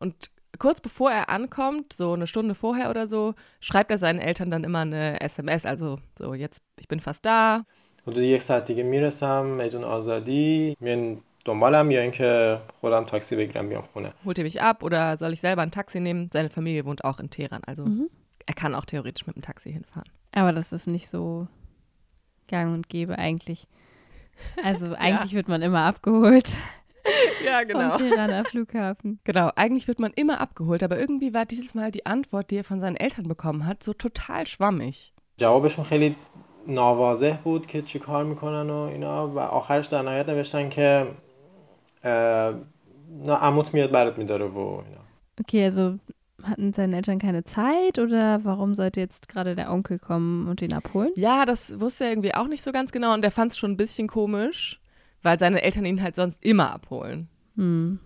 Und kurz bevor er ankommt, so eine Stunde vorher oder so, schreibt er seinen Eltern dann immer eine SMS, also so jetzt, ich bin fast da. Und die gesagt, die Miresam, Azadi, دنبالم یا اینکه خودم تاکسی بگیرم بیام خونه Holt ihr mich ab oder soll ich selber ein Taxi nehmen? Seine Familie wohnt auch in Teheran, also er kann auch theoretisch mit dem Taxi hinfahren. Aber das ist nicht so gang und gäbe eigentlich. Also eigentlich wird man immer abgeholt Ja, vom Teheraner Flughafen. Genau, eigentlich wird man immer abgeholt, aber irgendwie war dieses Mal die Antwort, die er von seinen Eltern bekommen hat, so total schwammig. جوابشون خیلی ناواضح بود که چی کار میکنن و اینا و آخرش در نهایت نوشتن که اه، نه عموت میاد برات میداره و اینا Okay, also hatten seine Eltern keine Zeit oder warum sollte jetzt gerade der Onkel kommen und ihn abholen? Ja, das wusste er irgendwie auch nicht so ganz genau und er fand es schon ein bisschen komisch, weil seine Eltern ihn halt sonst immer abholen. Hm.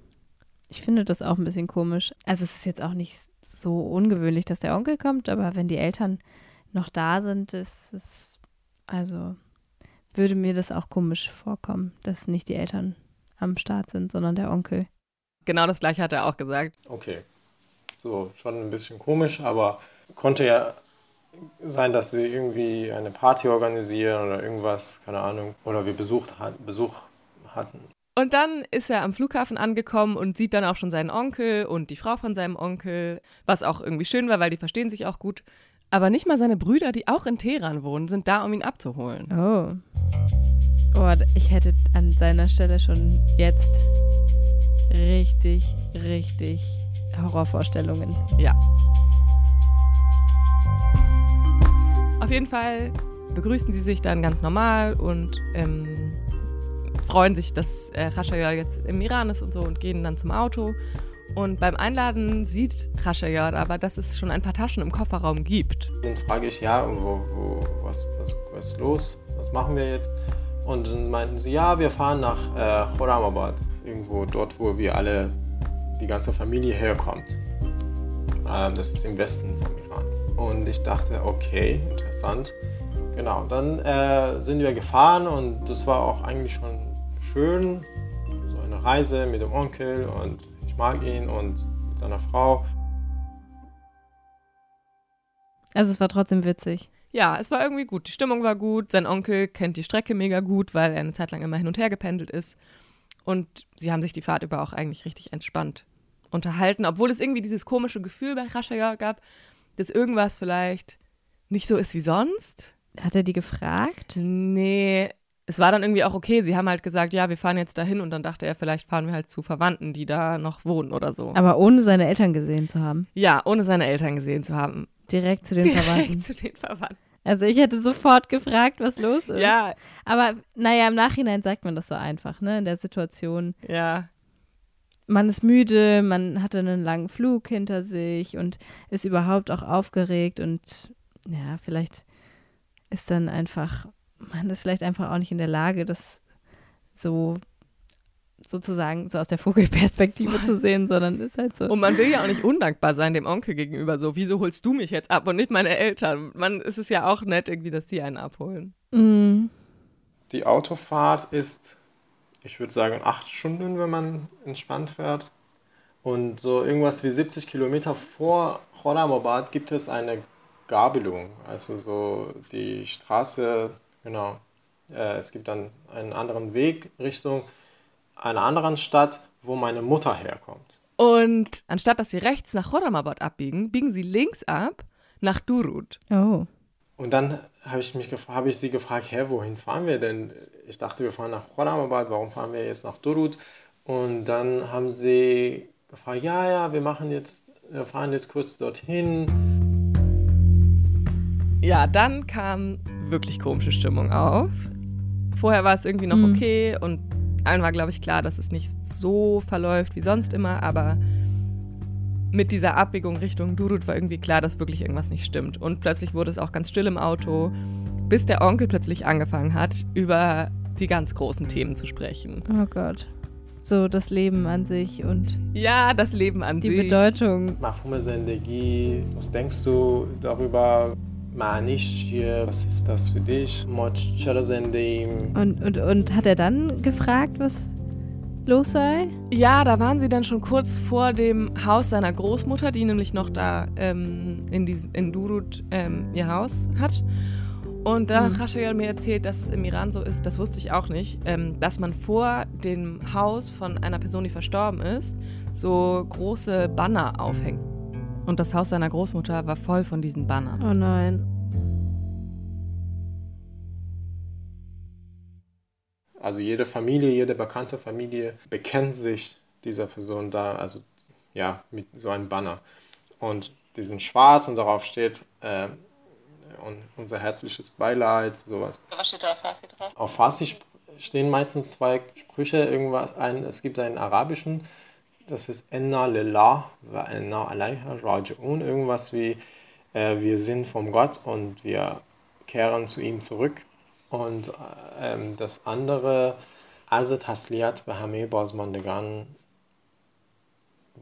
Ich finde das auch ein bisschen komisch. Also es ist jetzt auch nicht so ungewöhnlich, dass der Onkel kommt, aber wenn die Eltern noch da sind, ist es, also würde mir das auch komisch vorkommen, dass nicht die Eltern am Start sind, sondern der Onkel. Genau das gleiche hat er auch gesagt. Okay. So, schon ein bisschen komisch, aber konnte ja sein, dass sie irgendwie eine Party organisieren oder irgendwas, keine Ahnung. Oder wir Besuch, Besuch hatten. Und dann ist er am Flughafen angekommen und sieht dann auch schon seinen Onkel und die Frau von seinem Onkel, was auch irgendwie schön war, weil die verstehen sich auch gut. Aber nicht mal seine Brüder, die auch in Teheran wohnen, sind da, um ihn abzuholen. Oh. Oh, ich hätte an seiner Stelle schon jetzt richtig, richtig Horrorvorstellungen. Ja. Auf jeden Fall begrüßen sie sich dann ganz normal und ähm, freuen sich, dass äh, Khashayar jetzt im Iran ist und so und gehen dann zum Auto. Und beim Einladen sieht Khashayar aber, dass es schon ein paar Taschen im Kofferraum gibt. Dann frage ich, ja, wo, wo, was, was, was ist los? Was machen wir jetzt? Und dann meinten sie, ja, wir fahren nach äh, irgendwo dort, wo wir alle, die ganze Familie herkommt. Ähm, das ist im Westen von Iran. Und ich dachte, okay, interessant. Genau, dann äh, sind wir gefahren und das war auch eigentlich schon schön. So eine Reise mit dem Onkel und ich mag ihn und mit seiner Frau. Also es war trotzdem witzig. Ja, es war irgendwie gut. Die Stimmung war gut. Sein Onkel kennt die Strecke mega gut, weil er eine Zeit lang immer hin und her gependelt ist. Und sie haben sich die Fahrt über auch eigentlich richtig entspannt unterhalten, obwohl es irgendwie dieses komische Gefühl bei Khashayar gab, dass irgendwas vielleicht nicht so ist wie sonst. Hat er die gefragt? Nee, es war dann irgendwie auch okay. Sie haben halt gesagt, ja, wir fahren jetzt dahin und dann dachte er, vielleicht fahren wir halt zu Verwandten, die da noch wohnen oder so. Aber ohne seine Eltern gesehen zu haben. Ja, ohne seine Eltern gesehen zu haben. Direkt zu den Direkt Verwandten. zu den Verwandten. Also ich hätte sofort gefragt, was los ist. Ja. Aber naja, im Nachhinein sagt man das so einfach, ne? In der Situation. Ja. Man ist müde, man hatte einen langen Flug hinter sich und ist überhaupt auch aufgeregt und ja, vielleicht ist dann einfach, man ist vielleicht einfach auch nicht in der Lage, das so sozusagen so aus der Vogelperspektive zu sehen, sondern ist halt so. Und man will ja auch nicht undankbar sein dem Onkel gegenüber. So, wieso holst du mich jetzt ab und nicht meine Eltern? Man ist es ja auch nett irgendwie, dass die einen abholen. Mm. Die Autofahrt ist, ich würde sagen, acht Stunden, wenn man entspannt fährt. Und so irgendwas wie 70 Kilometer vor Khorramabad gibt es eine Gabelung. Also so die Straße, genau. Äh, es gibt dann einen anderen Weg Richtung einer anderen Stadt, wo meine Mutter herkommt. Und anstatt dass sie rechts nach Khorramabad abbiegen, biegen sie links ab nach Durut. Oh. Und dann habe ich, mich habe ich sie gefragt, hä, wohin fahren wir denn? Ich dachte, wir fahren nach Khorramabad, warum fahren wir jetzt nach Durut? Und dann haben sie gefragt, ja, ja, wir machen jetzt, wir fahren jetzt kurz dorthin. Ja, dann kam wirklich komische Stimmung auf. Vorher war es irgendwie noch mhm. okay und allen war, glaube ich, klar, dass es nicht so verläuft wie sonst immer, aber mit dieser Abbiegung Richtung Dudut war irgendwie klar, dass wirklich irgendwas nicht stimmt. Und plötzlich wurde es auch ganz still im Auto, bis der Onkel plötzlich angefangen hat, über die ganz großen Themen zu sprechen. Oh Gott. So das Leben an sich und. Ja, das Leben an die sich. Die Bedeutung. Was denkst du darüber, Manisch hier, was ist das für dich? Und, und, und hat er dann gefragt, was los sei? Ja, da waren sie dann schon kurz vor dem Haus seiner Großmutter, die nämlich noch da ähm, in, die, in Durut ähm, ihr Haus hat. Und da hat mhm. Khashoggi mir erzählt, dass es im Iran so ist, das wusste ich auch nicht, ähm, dass man vor dem Haus von einer Person, die verstorben ist, so große Banner aufhängt. Und das Haus seiner Großmutter war voll von diesen Bannern. Oh nein. Also jede Familie, jede bekannte Familie bekennt sich dieser Person da, also ja, mit so einem Banner. Und die sind schwarz und darauf steht äh, und unser herzliches Beileid, sowas. Was steht da auf Farsi drauf? Auf Farsi stehen meistens zwei Sprüche, irgendwas, ein, es gibt einen arabischen, das ist Enna lillah wa enna alayha raji'un, irgendwas wie äh, wir sind vom Gott und wir kehren zu ihm zurück. Und ähm, das andere, عرض تسلیت به همه بازماندگان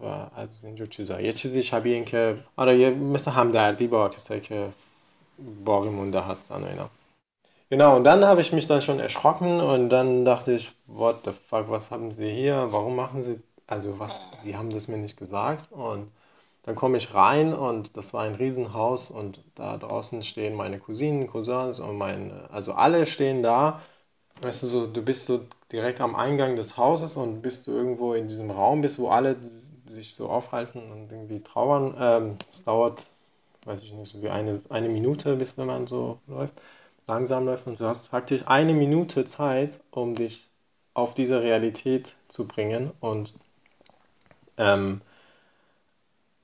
و از اینجور چیزا یه چیزی شبیه این که آره یه مثل همدردی با کسایی که باقی مونده هستن و اینا Genau, und dann habe ich mich dann schon erschrocken und dann dachte ich, what the fuck, was haben Sie hier? Warum machen Sie, also was, Sie haben das mir nicht gesagt. Und dann komme ich rein und das war ein Riesenhaus und da draußen stehen meine Cousinen, Cousins und meine, also alle stehen da. Weißt du, so, du bist so direkt am Eingang des Hauses und bist du irgendwo in diesem Raum bist, wo alle sich so aufhalten und irgendwie trauern. Ähm, es dauert, weiß ich nicht, so wie eine, eine Minute, bis wenn man so läuft langsam läuft und du hast praktisch eine Minute Zeit, um dich auf diese Realität zu bringen und, ähm,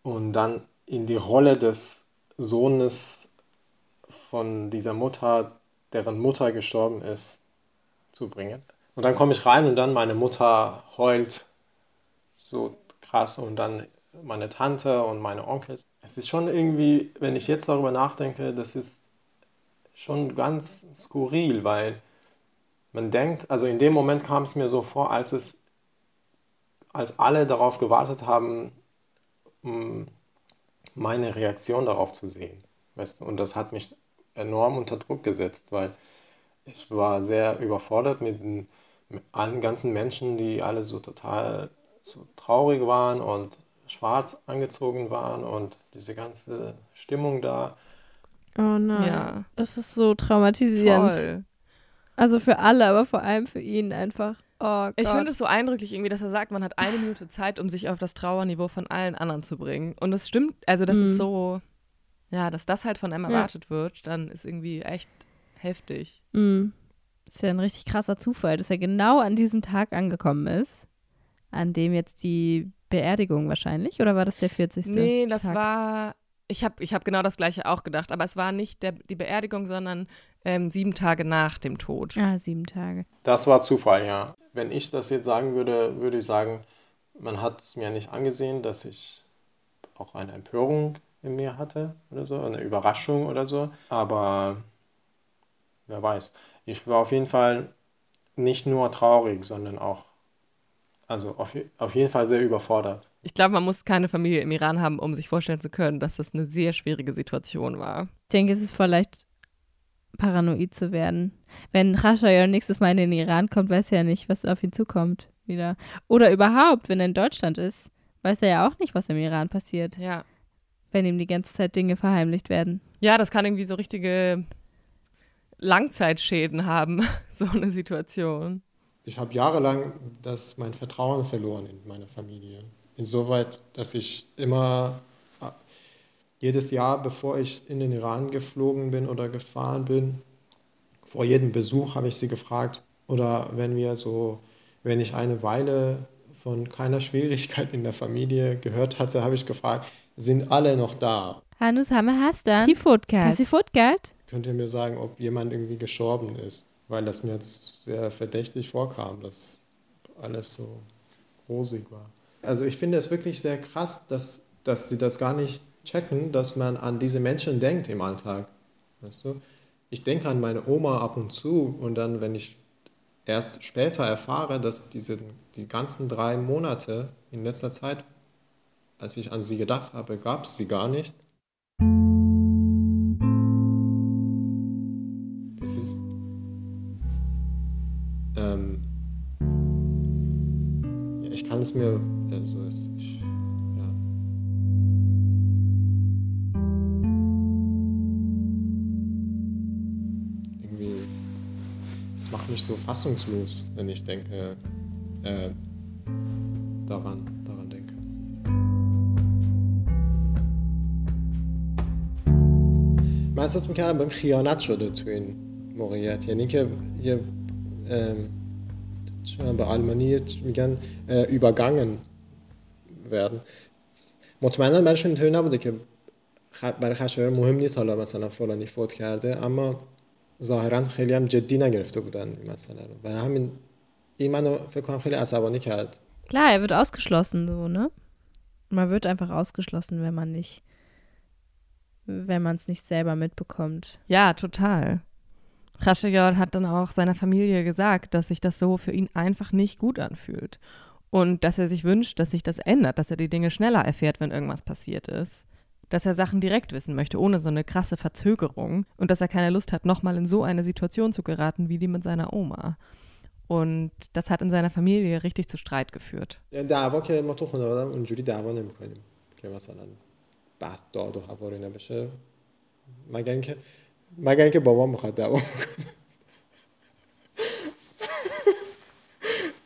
und dann in die Rolle des Sohnes von dieser Mutter, deren Mutter gestorben ist, zu bringen. Und dann komme ich rein und dann meine Mutter heult so krass und dann meine Tante und meine Onkel. Es ist schon irgendwie, wenn ich jetzt darüber nachdenke, das ist schon ganz skurril, weil man denkt, also in dem Moment kam es mir so vor, als es, als alle darauf gewartet haben, meine Reaktion darauf zu sehen. Weißt du? Und das hat mich enorm unter Druck gesetzt, weil ich war sehr überfordert mit, mit allen ganzen Menschen, die alle so total so traurig waren und schwarz angezogen waren und diese ganze Stimmung da. Oh nein. Ja. Das ist so traumatisierend. Voll. Also für alle, aber vor allem für ihn einfach. Oh. Ich finde es so eindrücklich irgendwie, dass er sagt, man hat eine Minute Zeit, um sich auf das Trauerniveau von allen anderen zu bringen. Und es stimmt, also das mhm. ist so, ja, dass das halt von einem erwartet ja. wird, dann ist irgendwie echt heftig. Mhm. Ist ja ein richtig krasser Zufall, dass er genau an diesem Tag angekommen ist, an dem jetzt die Beerdigung wahrscheinlich, oder war das der 40. Nee, das Tag? war ich habe ich hab genau das gleiche auch gedacht, aber es war nicht der, die Beerdigung, sondern ähm, sieben Tage nach dem Tod. Ah, sieben Tage. Das war Zufall, ja. Wenn ich das jetzt sagen würde, würde ich sagen, man hat es mir nicht angesehen, dass ich auch eine Empörung in mir hatte oder so, eine Überraschung oder so. Aber wer weiß. Ich war auf jeden Fall nicht nur traurig, sondern auch, also auf, auf jeden Fall sehr überfordert. Ich glaube, man muss keine Familie im Iran haben, um sich vorstellen zu können, dass das eine sehr schwierige Situation war. Ich denke, es ist vielleicht paranoid zu werden. Wenn Khashoggi nächstes Mal in den Iran kommt, weiß er ja nicht, was auf ihn zukommt wieder. Oder überhaupt, wenn er in Deutschland ist, weiß er ja auch nicht, was im Iran passiert. Ja. Wenn ihm die ganze Zeit Dinge verheimlicht werden. Ja, das kann irgendwie so richtige Langzeitschäden haben, so eine Situation. Ich habe jahrelang das, mein Vertrauen verloren in meine Familie insoweit, dass ich immer jedes Jahr, bevor ich in den Iran geflogen bin oder gefahren bin, vor jedem Besuch habe ich sie gefragt, oder wenn wir so, wenn ich eine Weile von keiner Schwierigkeit in der Familie gehört hatte, habe ich gefragt, sind alle noch da? Hanus Hammer hast du? Die? Könnt ihr mir sagen, ob jemand irgendwie gestorben ist? Weil das mir jetzt sehr verdächtig vorkam, dass alles so rosig war. Also ich finde es wirklich sehr krass, dass, dass sie das gar nicht checken, dass man an diese Menschen denkt im Alltag. Weißt du? Ich denke an meine Oma ab und zu und dann, wenn ich erst später erfahre, dass diese die ganzen drei Monate in letzter Zeit, als ich an sie gedacht habe, gab es sie gar nicht. so fassungslos, wenn ich denke, äh, daran, daran denke. من احساس میکردم بهم خیانت شده تو این موقعیت یعنی که یه به آلمانی میگن übergangen werden مطمئنا برایشون اینطوری نبوده که برای خشایار مهم نیست حالا مثلا فلانی فوت کرده اما ظاهرا خیلی هم جدی نگرفته بودن این مسئله رو برای همین این منو فکر کنم خیلی عصبانی کرد Klar, er wird ausgeschlossen, so, ne? Man wird einfach ausgeschlossen, wenn man nicht, wenn man es nicht selber mitbekommt. Ja, total. Khashayar hat dann auch seiner Familie gesagt, dass sich das so für ihn einfach nicht gut anfühlt und dass er sich wünscht, dass sich das ändert, dass er die Dinge schneller erfährt, wenn irgendwas passiert ist. dass er Sachen direkt wissen möchte, ohne so eine krasse Verzögerung und dass er keine Lust hat, nochmal in so eine Situation zu geraten wie die mit seiner Oma. Und das hat in seiner Familie richtig zu Streit geführt. دعوا که ما تو خانواده‌ام اونجوری دعوا نمی‌کنیم که مثلا بحث داد و هواری نبشه مگر اینکه مگر اینکه بابام میخواد دعوا کنه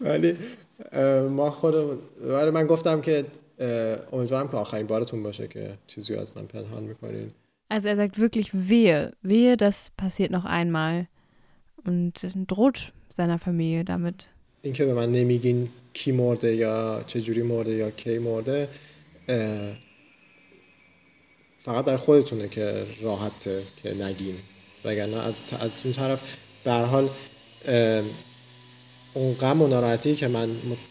ولی ما خودم ولی من گفتم که امیدوارم که آخرین بارتون باشه که چیزی از من پنهان می‌کنین Also er sagt wirklich wehe, wehe, das passiert noch einmal und droht seiner Familie damit. اینکه به من نمیگین کی مرده یا چه جوری مرده یا کی مرده فقط برای خودتونه که راحته که نگین وگرنه از از اون طرف به هر حال اون غم و ناراحتی که من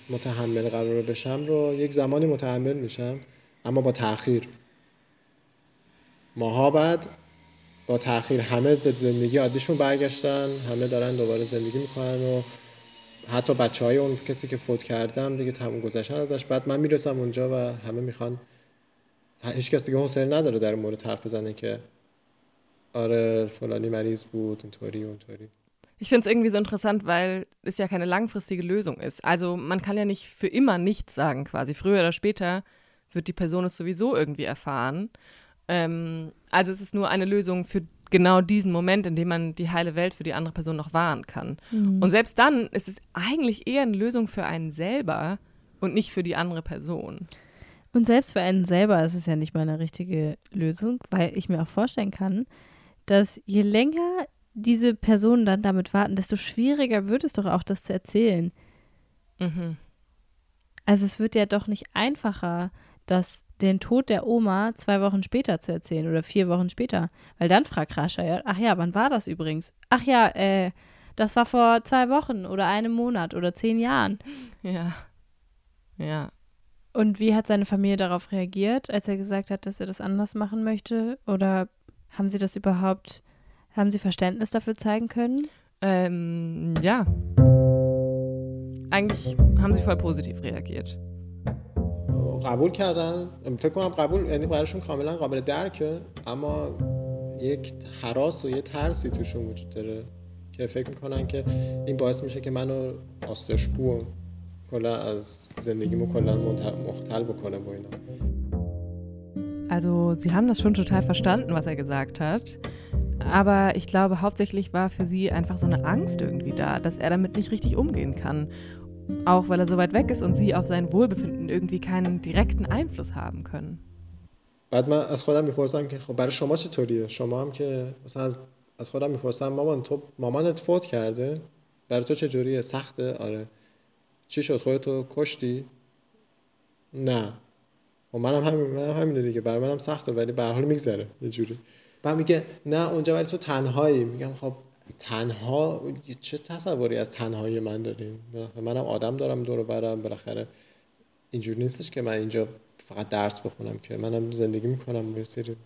متحمل قرار بشم رو یک زمانی متحمل میشم اما با تاخیر ماها بعد با تاخیر همه به زندگی عادیشون برگشتن همه دارن دوباره زندگی می‌کنن و حتی بچه های اون کسی که فوت کردم دیگه تموم گذشتن ازش. بعد من می‌رسم اونجا و همه می‌خوان هیچ کسی دیگه حوصله نداره در مورد حرف بزنه که آره فلانی مریض بود اینطوری اونطوری. Ich finde es irgendwie so interessant, weil es ja keine langfristige Lösung ist. Also man kann ja nicht für immer nichts sagen quasi. Früher oder später wird die Person es sowieso irgendwie erfahren. Ähm, also es ist nur eine Lösung für genau diesen Moment, in dem man die heile Welt für die andere Person noch wahren kann. Mhm. Und selbst dann ist es eigentlich eher eine Lösung für einen selber und nicht für die andere Person. Und selbst für einen selber ist es ja nicht mal eine richtige Lösung, weil ich mir auch vorstellen kann, dass je länger diese Personen dann damit warten, desto schwieriger wird es doch auch, das zu erzählen. Mhm. Also es wird ja doch nicht einfacher, das den Tod der Oma zwei Wochen später zu erzählen oder vier Wochen später. Weil dann fragt Rascha ja, ach ja, wann war das übrigens? Ach ja, äh, das war vor zwei Wochen oder einem Monat oder zehn Jahren. Ja. Ja. Und wie hat seine Familie darauf reagiert, als er gesagt hat, dass er das anders machen möchte? Oder haben sie das überhaupt haben Sie Verständnis dafür zeigen können? Ähm, ja. Eigentlich haben sie voll positiv reagiert. قبول کردن فکر کنم قبول یعنی برایشون کاملا قابل درکه اما یک حراس و یه ترسی توشون وجود داره که فکر میکنن که این باعث میشه که منو آستشپو کلا از زندگیمو کلا مختل بکنه با اینا Also sie haben das schon total verstanden, was er gesagt hat. Aber ich glaube, hauptsächlich war für sie einfach so eine Angst irgendwie da, dass er damit nicht richtig umgehen kann. Auch weil er so weit weg ist und sie auf sein Wohlbefinden irgendwie keinen direkten Einfluss haben können. بعد من از خودم میپرسم که خب برای شما چطوریه شما هم که مثلا از, از خودم میپرسم مامان تو مامانت فوت کرده برای تو چجوریه سخته آره چی شد خودتو کشتی نه و منم همین منم همینه دیگه برای منم سخته ولی به هر حال میگذره یه جوری و میگه نه اونجا ولی تو تنهایی میگم خب تنها چه تصوری از تنهایی من داریم منم آدم دارم دور برم بالاخره اینجور نیستش که من اینجا فقط درس بخونم که منم زندگی میکنم به سری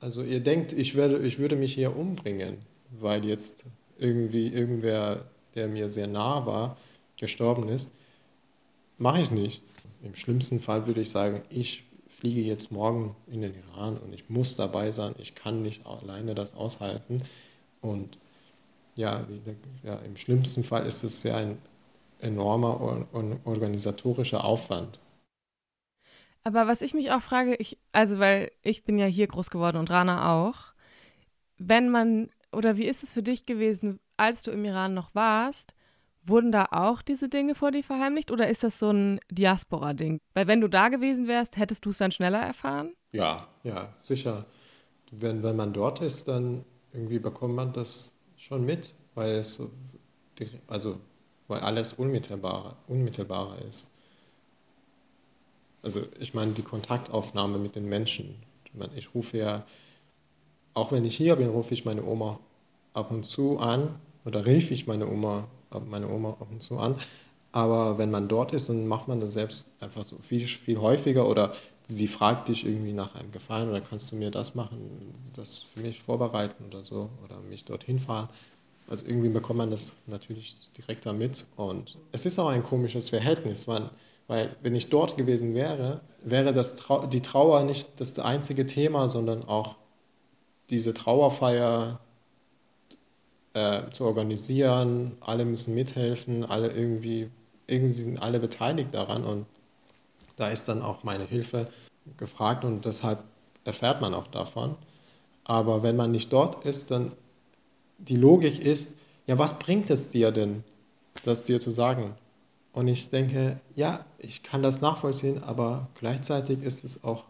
Also ihr denkt, ich, werde, ich würde mich hier umbringen, weil jetzt irgendwie irgendwer, der mir sehr nah war, gestorben ist. Mache ich nicht. Im schlimmsten Fall würde ich sagen, ich fliege jetzt morgen in den Iran und ich muss dabei sein, ich kann nicht alleine das aushalten. Und ja, ja im schlimmsten Fall ist es ja ein enormer organisatorischer Aufwand. Aber was ich mich auch frage, ich, also weil ich bin ja hier groß geworden und Rana auch, wenn man, oder wie ist es für dich gewesen, als du im Iran noch warst, Wurden da auch diese Dinge vor dir verheimlicht oder ist das so ein Diaspora-Ding? Weil wenn du da gewesen wärst, hättest du es dann schneller erfahren? Ja, ja, sicher. Wenn, wenn man dort ist, dann irgendwie bekommt man das schon mit, weil es so, also weil alles unmittelbarer, unmittelbarer ist. Also ich meine die Kontaktaufnahme mit den Menschen. Ich rufe ja, auch wenn ich hier bin, rufe ich meine Oma ab und zu an oder rief ich meine Oma meine Oma ab und zu an. Aber wenn man dort ist, dann macht man das selbst einfach so viel, viel häufiger oder sie fragt dich irgendwie nach einem Gefallen oder kannst du mir das machen, das für mich vorbereiten oder so oder mich dorthin fahren. Also irgendwie bekommt man das natürlich direkt damit und es ist auch ein komisches Verhältnis, man, Weil wenn ich dort gewesen wäre, wäre das Trau die Trauer nicht das einzige Thema, sondern auch diese Trauerfeier äh, zu organisieren. Alle müssen mithelfen, alle irgendwie, irgendwie sind alle beteiligt daran und da ist dann auch meine Hilfe gefragt und deshalb erfährt man auch davon. Aber wenn man nicht dort ist, dann die Logik ist, ja, was bringt es dir denn, das dir zu sagen? Und ich denke, ja, ich kann das nachvollziehen, aber gleichzeitig ist es auch,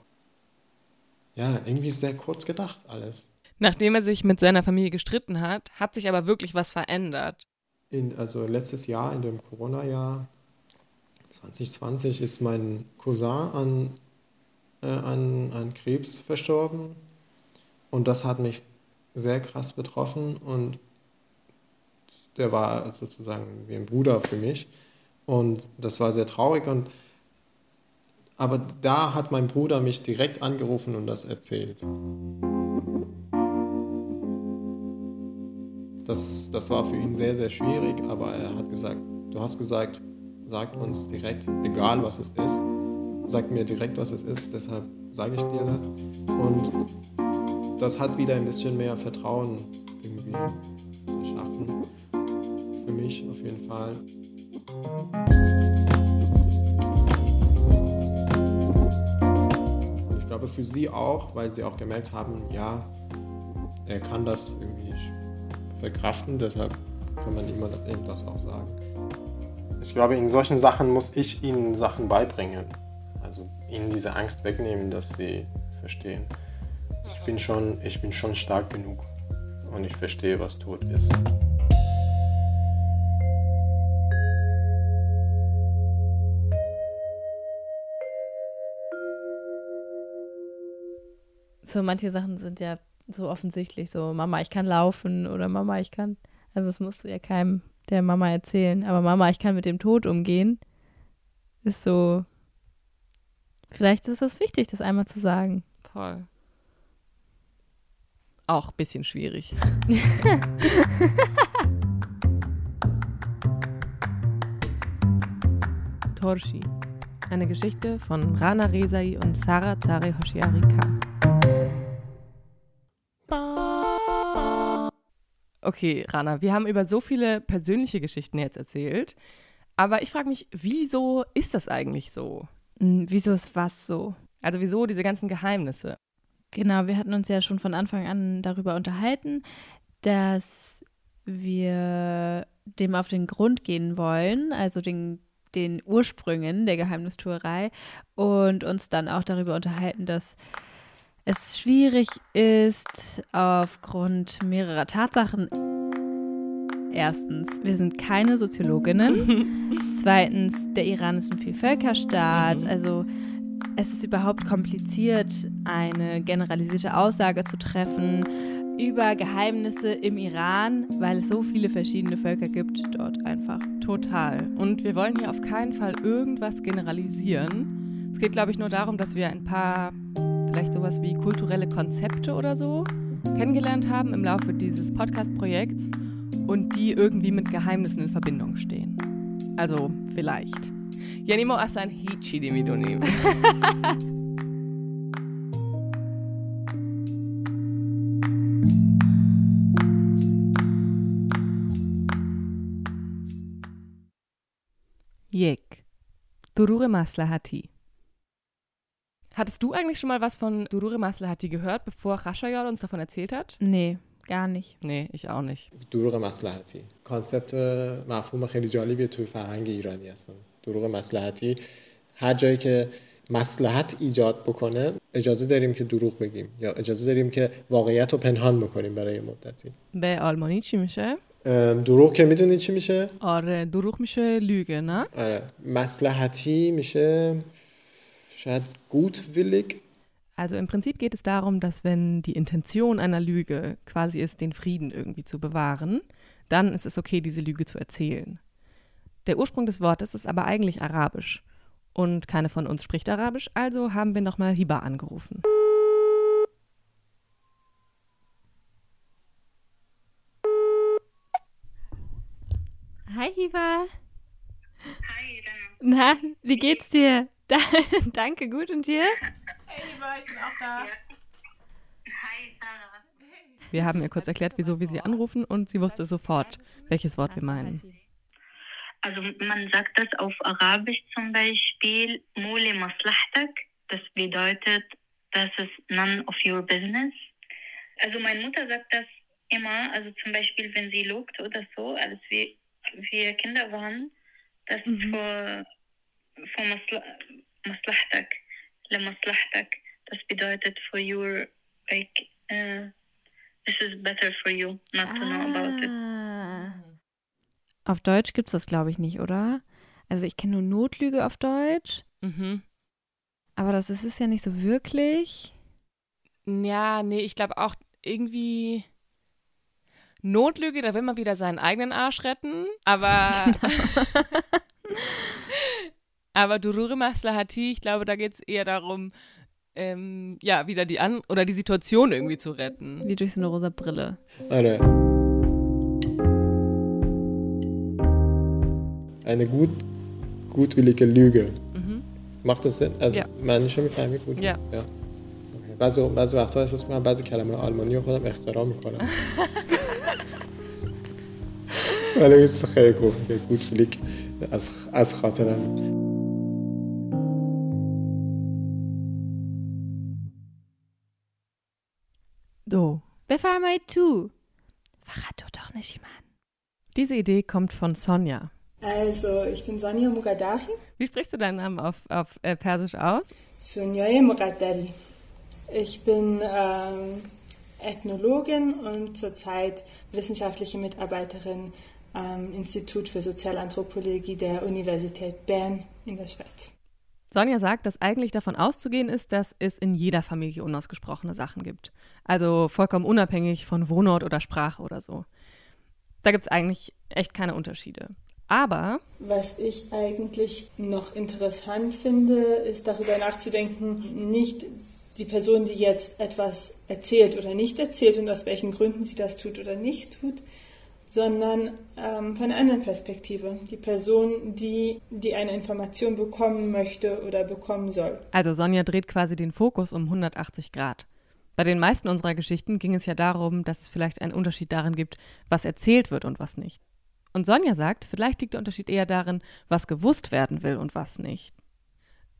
ja, irgendwie sehr kurz gedacht alles. Nachdem er sich mit seiner Familie gestritten hat, hat sich aber wirklich was verändert. In, also letztes Jahr, in dem Corona-Jahr 2020, ist mein Cousin an, äh, an, an Krebs verstorben. Und das hat mich sehr krass betroffen und der war sozusagen wie ein Bruder für mich. Und das war sehr traurig. Und, aber da hat mein Bruder mich direkt angerufen und das erzählt. Das, das war für ihn sehr, sehr schwierig, aber er hat gesagt, du hast gesagt, sag uns direkt, egal was es ist, sag mir direkt, was es ist, deshalb sage ich dir das. Und das hat wieder ein bisschen mehr Vertrauen irgendwie geschaffen. Für mich auf jeden Fall. Ich glaube für sie auch, weil sie auch gemerkt haben, ja, er kann das irgendwie verkraften, deshalb kann man ihm eben das auch sagen. Ich glaube, in solchen Sachen muss ich ihnen Sachen beibringen. Also ihnen diese Angst wegnehmen, dass sie verstehen. Ich bin schon, ich bin schon stark genug und ich verstehe, was Tod ist. So, manche Sachen sind ja so offensichtlich, so Mama, ich kann laufen oder Mama, ich kann. Also das musst du ja keinem der Mama erzählen. Aber Mama, ich kann mit dem Tod umgehen, ist so. Vielleicht ist es wichtig, das einmal zu sagen. Voll. Auch ein bisschen schwierig. Torshi. Eine Geschichte von Rana Rezai und Sarah Zare Hoshiari Okay, Rana, wir haben über so viele persönliche Geschichten jetzt erzählt. Aber ich frage mich, wieso ist das eigentlich so? Hm, wieso ist was so? Also wieso diese ganzen Geheimnisse? Genau, wir hatten uns ja schon von Anfang an darüber unterhalten, dass wir dem auf den Grund gehen wollen, also den, den Ursprüngen der Geheimnistuerei und uns dann auch darüber unterhalten, dass es schwierig ist aufgrund mehrerer Tatsachen. Erstens, wir sind keine Soziologinnen. Zweitens, der Iran ist ein Vielvölkerstaat. Mhm. Also es ist überhaupt kompliziert, eine generalisierte Aussage zu treffen über Geheimnisse im Iran, weil es so viele verschiedene Völker gibt dort einfach. Total. Und wir wollen hier auf keinen Fall irgendwas generalisieren. Es geht, glaube ich, nur darum, dass wir ein paar vielleicht sowas wie kulturelle Konzepte oder so kennengelernt haben im Laufe dieses Podcast-Projekts und die irgendwie mit Geheimnissen in Verbindung stehen. Also vielleicht. Janimo Asan Hichi Demidonim. Yek. Durure Maslahati. Hattest du eigentlich schon mal was von Durure Maslahati gehört, bevor Rashayol uns davon erzählt hat? Nee, gar nicht. Nee, ich auch nicht. دروغ مصلحتی کانسپت مفهوم خیلی جالبیه توی فرهنگ ایرانی هستن دروغ مصلحتی هر جایی که مصلحت ایجاد بکنه اجازه داریم که دروغ بگیم یا اجازه داریم که واقعیت رو پنهان بکنیم برای مدتی به آلمانی چی میشه؟ دروغ که می‌دونی چی میشه؟ آره دروغ میشه لüge نه؟ آره مصلحتی میشه schreibt gutwillig. Also im Prinzip geht es darum, dass wenn die Intention einer Lüge quasi ist, den Frieden irgendwie zu bewahren, dann ist es okay, diese Lüge zu erzählen. Der Ursprung des Wortes ist aber eigentlich arabisch. Und keine von uns spricht arabisch, also haben wir nochmal Hiba angerufen. Hi Hiba. Hi, Dana. Na, wie geht's dir? Da, danke, gut und dir? Hey, lieber, ich bin auch da. Wir haben ihr kurz erklärt, wieso wir sie anrufen und sie wusste sofort, welches Wort wir meinen. Also man sagt das auf Arabisch zum Beispiel, Mole maslahtak. Das bedeutet, das ist none of your business. Also meine Mutter sagt das immer, also zum Beispiel, wenn sie lobt oder so, als wir, wir Kinder waren, das ist für, für masla, le maslahtak. Das bedeutet for your, like, uh, this is better for you, not to know about it. Ah. Auf Deutsch gibt's das, glaube ich, nicht, oder? Also ich kenne nur Notlüge auf Deutsch. Mhm. Aber das ist es ja nicht so wirklich. Ja, nee, ich glaube auch irgendwie Notlüge, da will man wieder seinen eigenen Arsch retten, aber aber Durure Maslahati, ich glaube, da geht es eher darum, ähm, ja, wieder die An oder die Situation irgendwie zu retten. Wie durch so eine rosa Brille. Eine, eine gut, gutwillige Lüge. Mhm. Macht das Sinn؟ از Ja. معنیش رو میفهمی بود؟ Ja. Ja. Okay. بعضی بعضی وقتا احساس میکنم بعضی کلمه آلمانی رو خودم اختراع میکنم ولی یه چیز خیلی خوب که گوتفلیک از از خاطرم Do. بفرمایید تو. فقط تو doch nicht jemand. Diese Idee kommt von Sonja. Also, ich bin Sonja Mugadahi, Wie sprichst du deinen Namen auf, auf äh, Persisch aus? Sonjaye Mugaddari. Ich bin ähm, Ethnologin und zurzeit wissenschaftliche Mitarbeiterin am Institut für Sozialanthropologie der Universität Bern in der Schweiz. Sonja sagt, dass eigentlich davon auszugehen ist, dass es in jeder Familie unausgesprochene Sachen gibt. Also vollkommen unabhängig von Wohnort oder Sprache oder so. Da gibt es eigentlich echt keine Unterschiede. Aber Was ich eigentlich noch interessant finde, ist darüber nachzudenken, nicht die Person, die jetzt etwas erzählt oder nicht erzählt und aus welchen Gründen sie das tut oder nicht tut, sondern ähm, von einer anderen Perspektive. Die Person, die, die eine Information bekommen möchte oder bekommen soll. Also Sonja dreht quasi den Fokus um 180 Grad. Bei den meisten unserer Geschichten ging es ja darum, dass es vielleicht einen Unterschied darin gibt, was erzählt wird und was nicht. Und Sonja sagt, vielleicht liegt der Unterschied eher darin, was gewusst werden will und was nicht.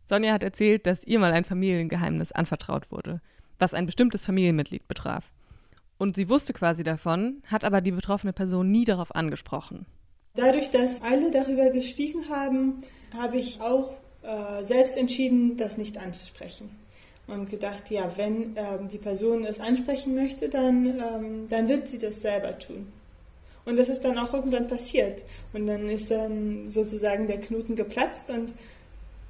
Sonja hat erzählt, dass ihr mal ein Familiengeheimnis anvertraut wurde, was ein bestimmtes Familienmitglied betraf. Und sie wusste quasi davon, hat aber die betroffene Person nie darauf angesprochen. Dadurch, dass alle darüber geschwiegen haben, habe ich auch äh, selbst entschieden, das nicht anzusprechen. Und gedacht, ja, wenn ähm, die Person es ansprechen möchte, dann, ähm, dann wird sie das selber tun. Und das ist dann auch irgendwann passiert. Und dann ist dann sozusagen der Knoten geplatzt und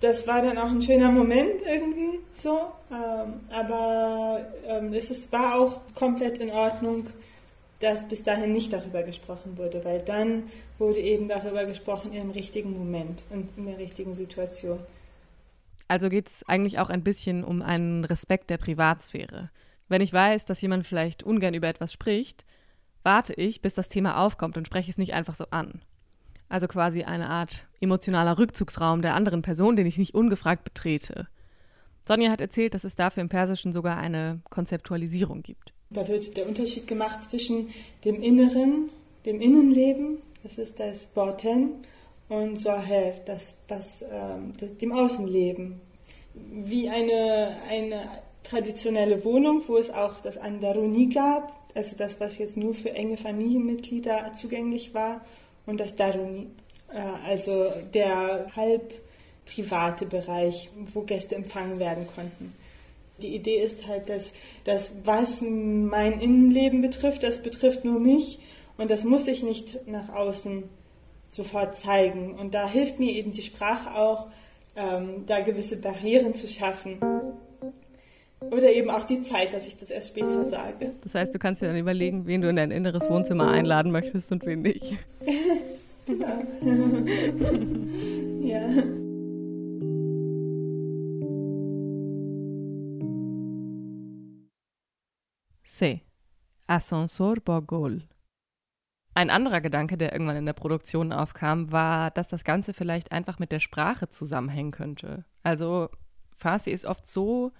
das war dann auch ein schöner Moment irgendwie so. Ähm, aber ähm, es ist, war auch komplett in Ordnung, dass bis dahin nicht darüber gesprochen wurde, weil dann wurde eben darüber gesprochen im richtigen Moment und in der richtigen Situation. Also geht es eigentlich auch ein bisschen um einen Respekt der Privatsphäre. Wenn ich weiß, dass jemand vielleicht ungern über etwas spricht, warte ich, bis das Thema aufkommt und spreche es nicht einfach so an. Also quasi eine Art emotionaler Rückzugsraum der anderen Person, den ich nicht ungefragt betrete. Sonja hat erzählt, dass es dafür im Persischen sogar eine Konzeptualisierung gibt. Da wird der Unterschied gemacht zwischen dem Inneren, dem Innenleben, das ist das Baten, und Zahir, das, was, ähm, dem Außenleben. Wie eine, eine traditionelle Wohnung, wo es auch das Andaruni gab, also das, was jetzt nur für enge Familienmitglieder zugänglich war, und das Daruni, äh, also der halb private Bereich, wo Gäste empfangen werden konnten. Die Idee ist halt, dass, dass was mein Innenleben betrifft, das betrifft nur mich und das muss ich nicht nach außen sofort zeigen. Und da hilft mir eben die Sprache auch, ähm, da gewisse Barrieren zu schaffen. Oder eben auch die Zeit, dass ich das erst später sage. Das heißt, du kannst dir dann überlegen, wen du in dein inneres Wohnzimmer einladen möchtest und wen nicht. ja. ja. C. Ascensor Borgol. Ein anderer Gedanke, der irgendwann in der Produktion aufkam, war, dass das Ganze vielleicht einfach mit der Sprache zusammenhängen könnte. Also Farsi ist oft so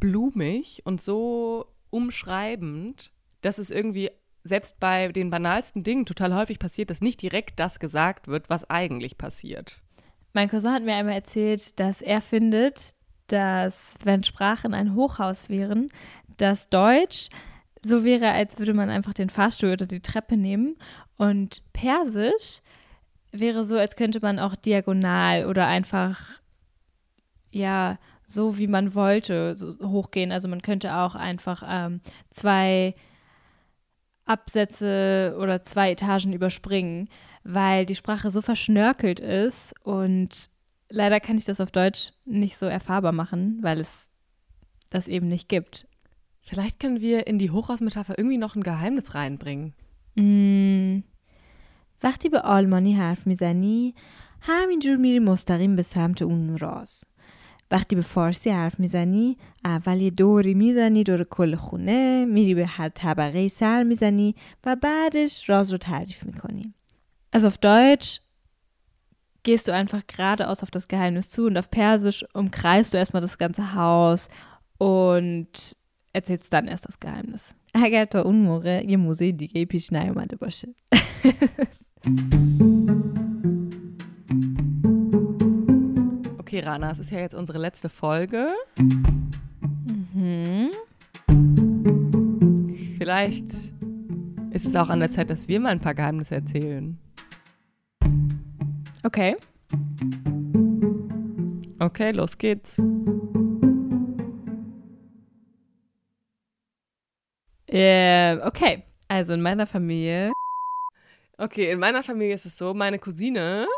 blumig und so umschreibend, dass es irgendwie selbst bei den banalsten Dingen total häufig passiert, dass nicht direkt das gesagt wird, was eigentlich passiert. Mein Cousin hat mir einmal erzählt, dass er findet, dass wenn Sprachen ein Hochhaus wären, dass Deutsch so wäre, als würde man einfach den Fahrstuhl oder die Treppe nehmen. Und Persisch wäre so, als könnte man auch diagonal oder einfach, ja, so wie man wollte, so hochgehen. Also man könnte auch einfach ähm, zwei Absätze oder zwei Etagen überspringen, weil die Sprache so verschnörkelt ist und leider kann ich das auf Deutsch nicht so erfahrbar machen, weil es das eben nicht gibt. Vielleicht können wir in die Hochhausmetapher irgendwie noch ein Geheimnis reinbringen. Mm. وقتی به آلمانی حرف میزنی همینجور میری مستقیم به سمت اون راز وقتی به فارسی حرف میزنی اول یه دوری میزنی دور کل خونه میری به هر طبقه سر میزنی و بعدش راز رو تعریف میکنی Also auf Deutsch gehst du einfach geradeaus auf das Geheimnis zu und auf Persisch umkreist du erstmal das ganze Haus und erzählst dann erst das Geheimnis. اگر تا اون موقع یه موضوع دیگه پیش نیومده باشه. Okay, Rana, es ist ja jetzt unsere letzte Folge. Mhm. Vielleicht ist es auch an der Zeit, dass wir mal ein paar Geheimnisse erzählen. Okay. Okay, los geht's. Äh, okay, also in meiner Familie. Okay, in meiner Familie ist es so, meine Cousine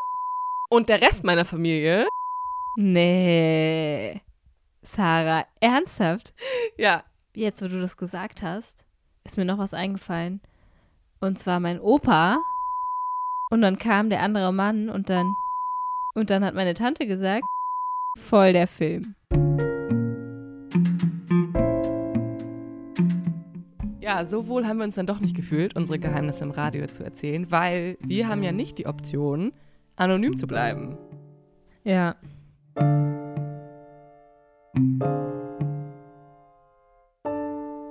und der Rest meiner Familie. Nee. Sarah, ernsthaft? Ja. Jetzt, wo du das gesagt hast, ist mir noch was eingefallen. Und zwar mein Opa. Und dann kam der andere Mann und dann. Und dann hat meine Tante gesagt, voll der Film. Ja, so wohl haben wir uns dann doch nicht gefühlt, unsere Geheimnisse im Radio zu erzählen, weil wir haben ja nicht die Option, anonym zu bleiben. Ja.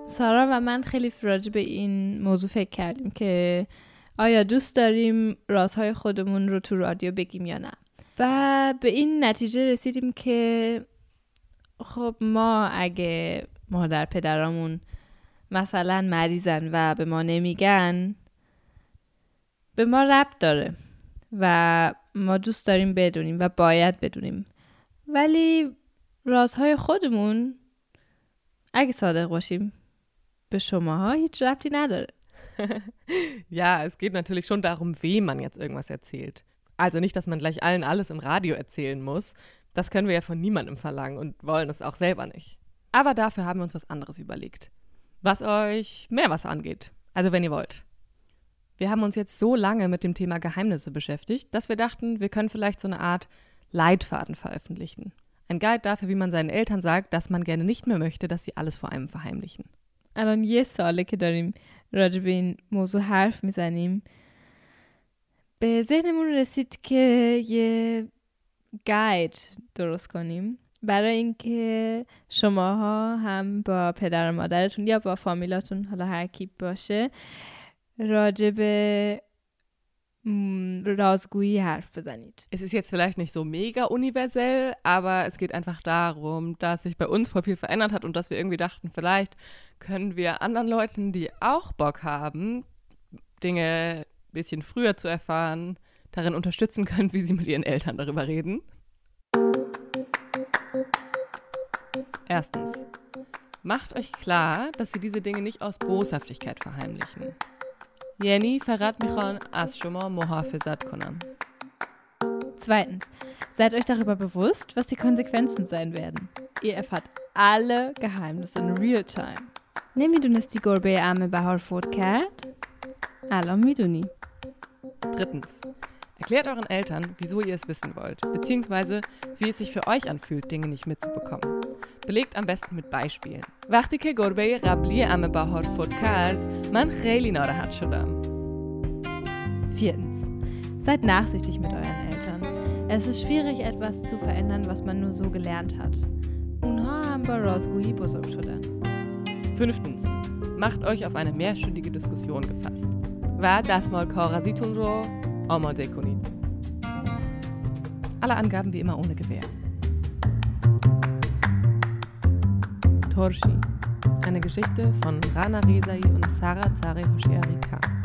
سارا و من خیلی راجع به این موضوع فکر کردیم که آیا دوست داریم رازهای خودمون رو تو رادیو بگیم یا نه؟ و به این نتیجه رسیدیم که خب ما اگه مادر پدرامون مثلا مریضن و به ما نمیگن به ما ربط داره و ما دوست داریم بدونیم و باید بدونیم. ولی رازهای خودمون اگه صادق باشیم به شماها هیچ ربطی نداره ja, es geht natürlich schon darum, wem man jetzt irgendwas erzählt. Also nicht, dass man gleich allen alles im Radio erzählen muss. Das können wir ja von niemandem verlangen und wollen es auch selber nicht. Aber dafür haben wir uns was anderes überlegt. Was euch mehr was angeht. Also wenn ihr wollt. Wir haben uns jetzt so lange mit dem Thema Geheimnisse beschäftigt, dass wir dachten, wir können vielleicht so eine Art Leitfaden veröffentlichen. Ein Guide dafür, wie man seinen Eltern sagt, dass man gerne nicht mehr möchte, dass sie alles vor einem verheimlichen. الان یه ساله که داریم راجع به این موضوع حرف میزنیم به ذهنمون رسید که یه گاید درست کنیم برای اینکه شماها هم با پدر و مادرتون یا با فامیلاتون حالا هر کی باشه راجع به Rausgui حرف بزنید. Es ist jetzt vielleicht nicht so mega universell, aber es geht einfach darum, dass sich bei uns voll viel verändert hat und dass wir irgendwie dachten, vielleicht können wir anderen Leuten, die auch Bock haben, Dinge ein bisschen früher zu erfahren, darin unterstützen können, wie sie mit ihren Eltern darüber reden. Erstens, macht euch klar, dass sie diese Dinge nicht aus Boshaftigkeit verheimlichen. یعنی فقط میخوان از شما محافظت کنم. Zweitens, seid euch darüber bewusst, was die Konsequenzen sein werden. Ihr erfahrt alle Geheimnisse in real time. نمیدونستی گربه عمه بهار فوت کرد؟ الان میدونی. Drittens, erklärt euren Eltern, wieso ihr es wissen wollt, beziehungsweise wie es sich für euch anfühlt, Dinge nicht mitzubekommen. Belegt am besten mit Beispielen. وقتی که گربه قبلی عمه بهار فوت کرد من خیلی ناراحت شدم. Viertens. Seid nachsichtig mit euren Eltern. Es ist schwierig, etwas zu verändern, was man nur so gelernt hat. اونها هم با رازگویی بزرگ شدن. Fünftens. Macht euch auf eine mehrstündige Diskussion gefasst. و دستمال کاغذیتون رو آماده کنید. Alle Angaben wie immer ohne Gewähr. Torshi. Eine Geschichte von Rana Rezai und Sarah Zari Hoshiari Khan.